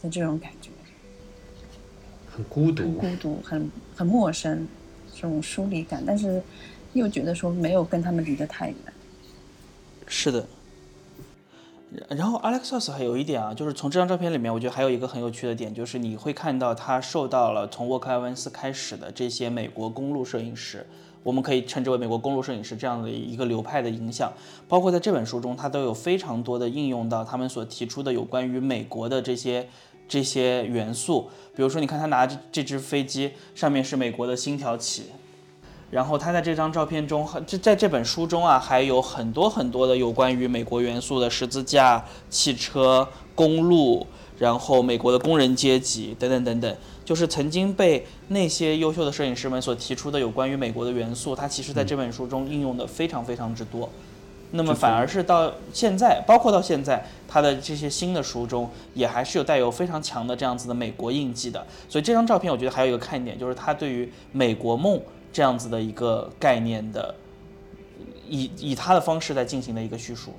S2: 的这种感觉，
S3: 很孤独、
S2: 孤独、很很陌生，这种疏离感，但是又觉得说没有跟他们离得太远。
S1: 是的，然后 Alexos 还有一点啊，就是从这张照片里面，我觉得还有一个很有趣的点，就是你会看到他受到了从沃克埃文斯开始的这些美国公路摄影师，我们可以称之为美国公路摄影师这样的一个流派的影响，包括在这本书中，他都有非常多的应用到他们所提出的有关于美国的这些这些元素，比如说，你看他拿着这只飞机，上面是美国的星条旗。然后他在这张照片中，这在这本书中啊，还有很多很多的有关于美国元素的十字架、汽车、公路，然后美国的工人阶级等等等等，就是曾经被那些优秀的摄影师们所提出的有关于美国的元素，它其实在这本书中应用的非常非常之多。那么反而是到现在，包括到现在，他的这些新的书中，也还是有带有非常强的这样子的美国印记的。所以这张照片，我觉得还有一个看点，就是他对于美国梦。这样子的一个概念的，以以他的方式在进行的一个叙述。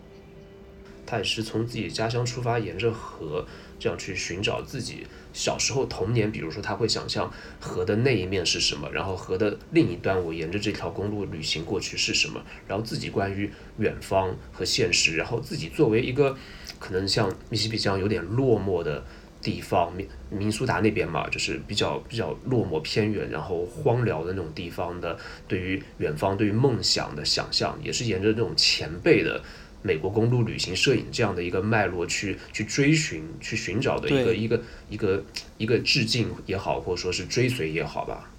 S3: 他也是从自己家乡出发，沿着河这样去寻找自己小时候童年。比如说，他会想象河的那一面是什么，然后河的另一端，我沿着这条公路旅行过去是什么，然后自己关于远方和现实，然后自己作为一个可能像密西比这样有点落寞的。地方，明明苏达那边嘛，就是比较比较落寞偏远，然后荒凉的那种地方的，对于远方、对于梦想的想象，也是沿着那种前辈的美国公路旅行摄影这样的一个脉络去去追寻、去寻找的一个一个一个一个致敬也好，或者说是追随也好吧。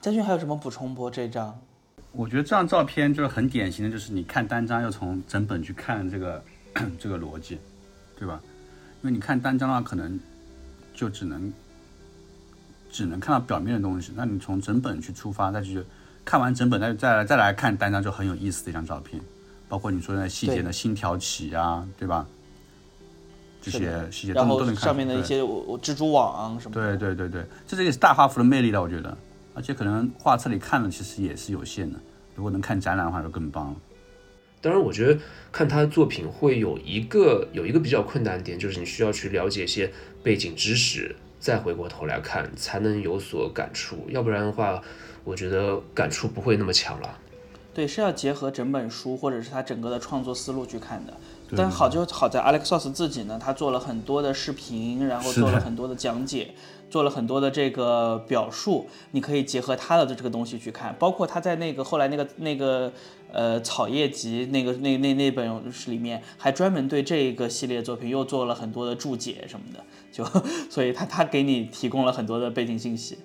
S1: 嘉俊还有什么补充不？这张？
S4: 我觉得这张照片就是很典型的，就是你看单张要从整本去看这个 (coughs) 这个逻辑，对吧？因为你看单张的话，可能就只能只能看到表面的东西。那你从整本去出发，再去看完整本，再再来再来看单张，就很有意思的一张照片。包括你说的细节的星条旗啊，对吧？这些细节都
S1: 然后
S4: 都能看
S1: 上面的一些我我蜘蛛网什么的，
S4: 对对对对，这这也是大画幅的魅力了，我觉得。而且可能画册里看的其实也是有限的，如果能看展览的话就更棒了。
S3: 当然，我觉得看他的作品会有一个有一个比较困难点，就是你需要去了解一些背景知识，再回过头来看，才能有所感触。要不然的话，我觉得感触不会那么强了。
S1: 对，是要结合整本书或者是他整个的创作思路去看的。但好就好在 Alexos 自己呢，他做了很多的视频，然后做了很多的讲解，做了很多的这个表述，你可以结合他的这个东西去看。包括他在那个后来那个那个呃草叶集那个那那那本里面，还专门对这个系列作品又做了很多的注解什么的，就所以他他给你提供了很多的背景信息。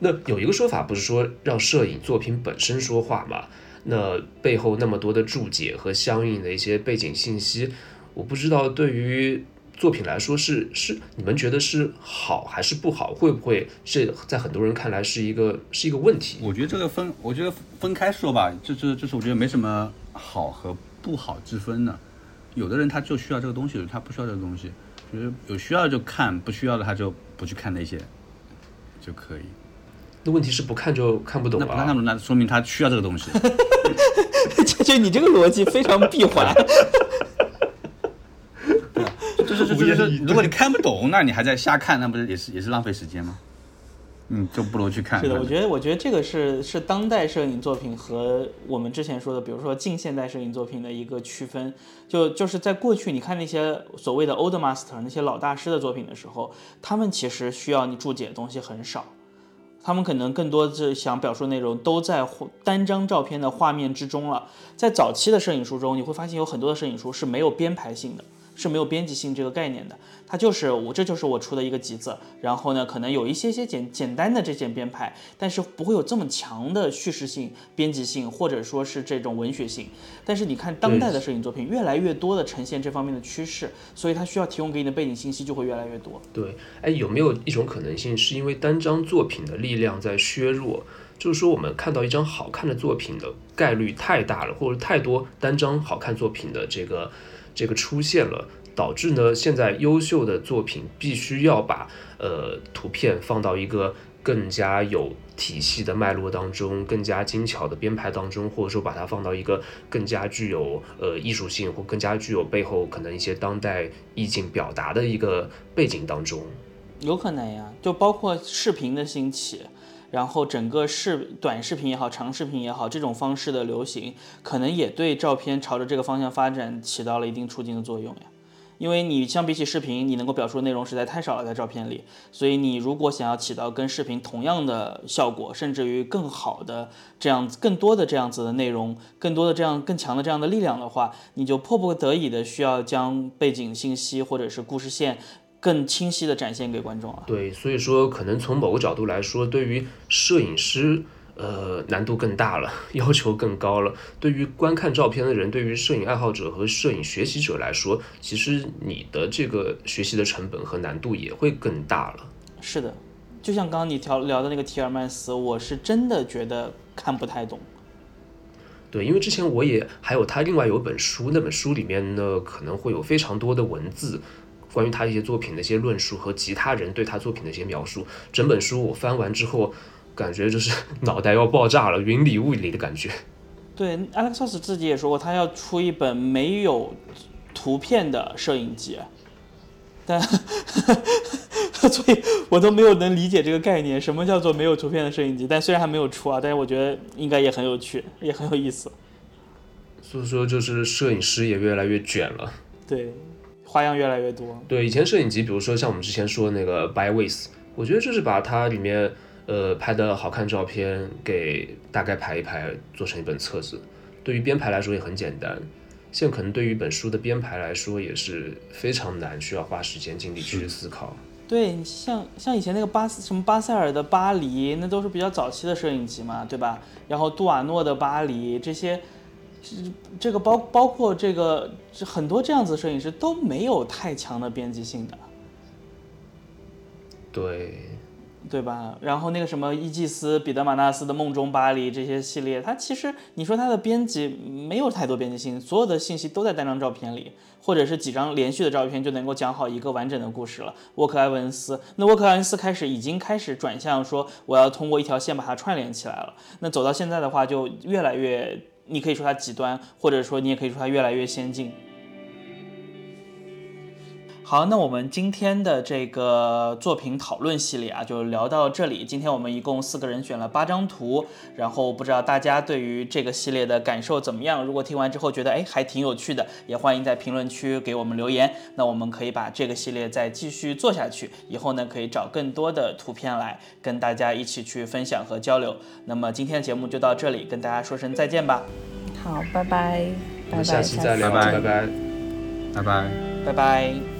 S3: 那有一个说法不是说让摄影作品本身说话嘛？那背后那么多的注解和相应的一些背景信息，我不知道对于作品来说是是你们觉得是好还是不好？会不会这在很多人看来是一个是一个问题？
S4: 我觉得这个分，我觉得分开说吧，这这这是我觉得没什么好和不好之分的。有的人他就需要这个东西，他不需要这个东西，就是有需要就看，不需要的他就不去看那些就可以。
S3: 那问题是不看就看不懂。
S4: 那不看不懂，那说明他需要这个东西。(laughs)
S1: 就就你这个逻辑非常闭环。(laughs)
S4: 就是就是就是，如果你看不懂，那你还在瞎看，那不是也是也是浪费时间吗？嗯，就不如去看。
S1: 是的，我觉得，我觉得这个是是当代摄影作品和我们之前说的，比如说近现代摄影作品的一个区分。就就是在过去，你看那些所谓的 old master 那些老大师的作品的时候，他们其实需要你注解的东西很少，他们可能更多是想表述内容都在单张照片的画面之中了。在早期的摄影书中，你会发现有很多的摄影书是没有编排性的。是没有编辑性这个概念的，它就是我这就是我出的一个集子，然后呢，可能有一些些简简单的这些编排，但是不会有这么强的叙事性、编辑性，或者说是这种文学性。但是你看当代的摄影作品，越来越多的呈现这方面的趋势，所以它需要提供给你的背景信息就会越来越多。
S3: 对，哎，有没有一种可能性，是因为单张作品的力量在削弱？就是说，我们看到一张好看的作品的概率太大了，或者太多单张好看作品的这个这个出现了，导致呢，现在优秀的作品必须要把呃图片放到一个更加有体系的脉络当中，更加精巧的编排当中，或者说把它放到一个更加具有呃艺术性或更加具有背后可能一些当代意境表达的一个背景当中。
S1: 有可能呀，就包括视频的兴起，然后整个视短视频也好，长视频也好，这种方式的流行，可能也对照片朝着这个方向发展起到了一定促进的作用呀。因为你相比起视频，你能够表述的内容实在太少了，在照片里，所以你如果想要起到跟视频同样的效果，甚至于更好的这样子、更多的这样子的内容，更多的这样更强的这样的力量的话，你就迫不得已的需要将背景信息或者是故事线更清晰的展现给观众了。
S3: 对，所以说可能从某个角度来说，对于摄影师，呃，难度更大了，(laughs) 要求更高了。对于观看照片的人，对于摄影爱好者和摄影学习者来说，其实你的这个学习的成本和难度也会更大了。
S1: 是的，就像刚刚你聊聊的那个提尔曼斯，我是真的觉得看不太懂。
S3: 对，因为之前我也还有他另外有一本书，那本书里面呢可能会有非常多的文字，关于他一些作品的一些论述和其他人对他作品的一些描述。整本书我翻完之后，感觉就是 (laughs) 脑袋要爆炸了，云里雾里的感觉。
S1: 对，Alexos 自己也说过，他要出一本没有图片的摄影集，但 (laughs) 所以我都没有能理解这个概念，什么叫做没有图片的摄影集？但虽然还没有出啊，但是我觉得应该也很有趣，也很有意思。
S3: 所以说，就是摄影师也越来越卷了。
S1: 对，花样越来越多。
S3: 对，以前摄影集，比如说像我们之前说的那个 By Ways 我觉得就是把它里面呃拍的好看照片给大概排一排，做成一本册子。对于编排来说也很简单，现在可能对于一本书的编排来说也是非常难，需要花时间精力去思考。
S1: 对对，像像以前那个巴什么巴塞尔的巴黎，那都是比较早期的摄影集嘛，对吧？然后杜瓦诺的巴黎这些，这这个包包括这个很多这样子的摄影师都没有太强的编辑性的，
S3: 对，
S1: 对吧？然后那个什么伊季斯、彼得马纳斯的梦中巴黎这些系列，它其实你说它的编辑没有太多编辑性，所有的信息都在单张照片里，或者是几张连续的照片就能够讲好一个完整的故事了。沃克埃文斯，那沃克埃文斯开始已经开始转向说我要通过一条线把它串联起来了。那走到现在的话，就越来越，你可以说它极端，或者说你也可以说它越来越先进。好，那我们今天的这个作品讨论系列啊，就聊到这里。今天我们一共四个人选了八张图，然后不知道大家对于这个系列的感受怎么样？如果听完之后觉得哎还挺有趣的，也欢迎在评论区给我们留言。那我们可以把这个系列再继续做下去，以后呢可以找更多的图片来跟大家一起去分享和交流。那么今天的节目就到这里，跟大家说声再见吧，
S2: 好，拜拜，
S3: 下期再聊，
S4: 拜拜
S3: 拜拜。
S4: 拜拜。
S1: 拜拜。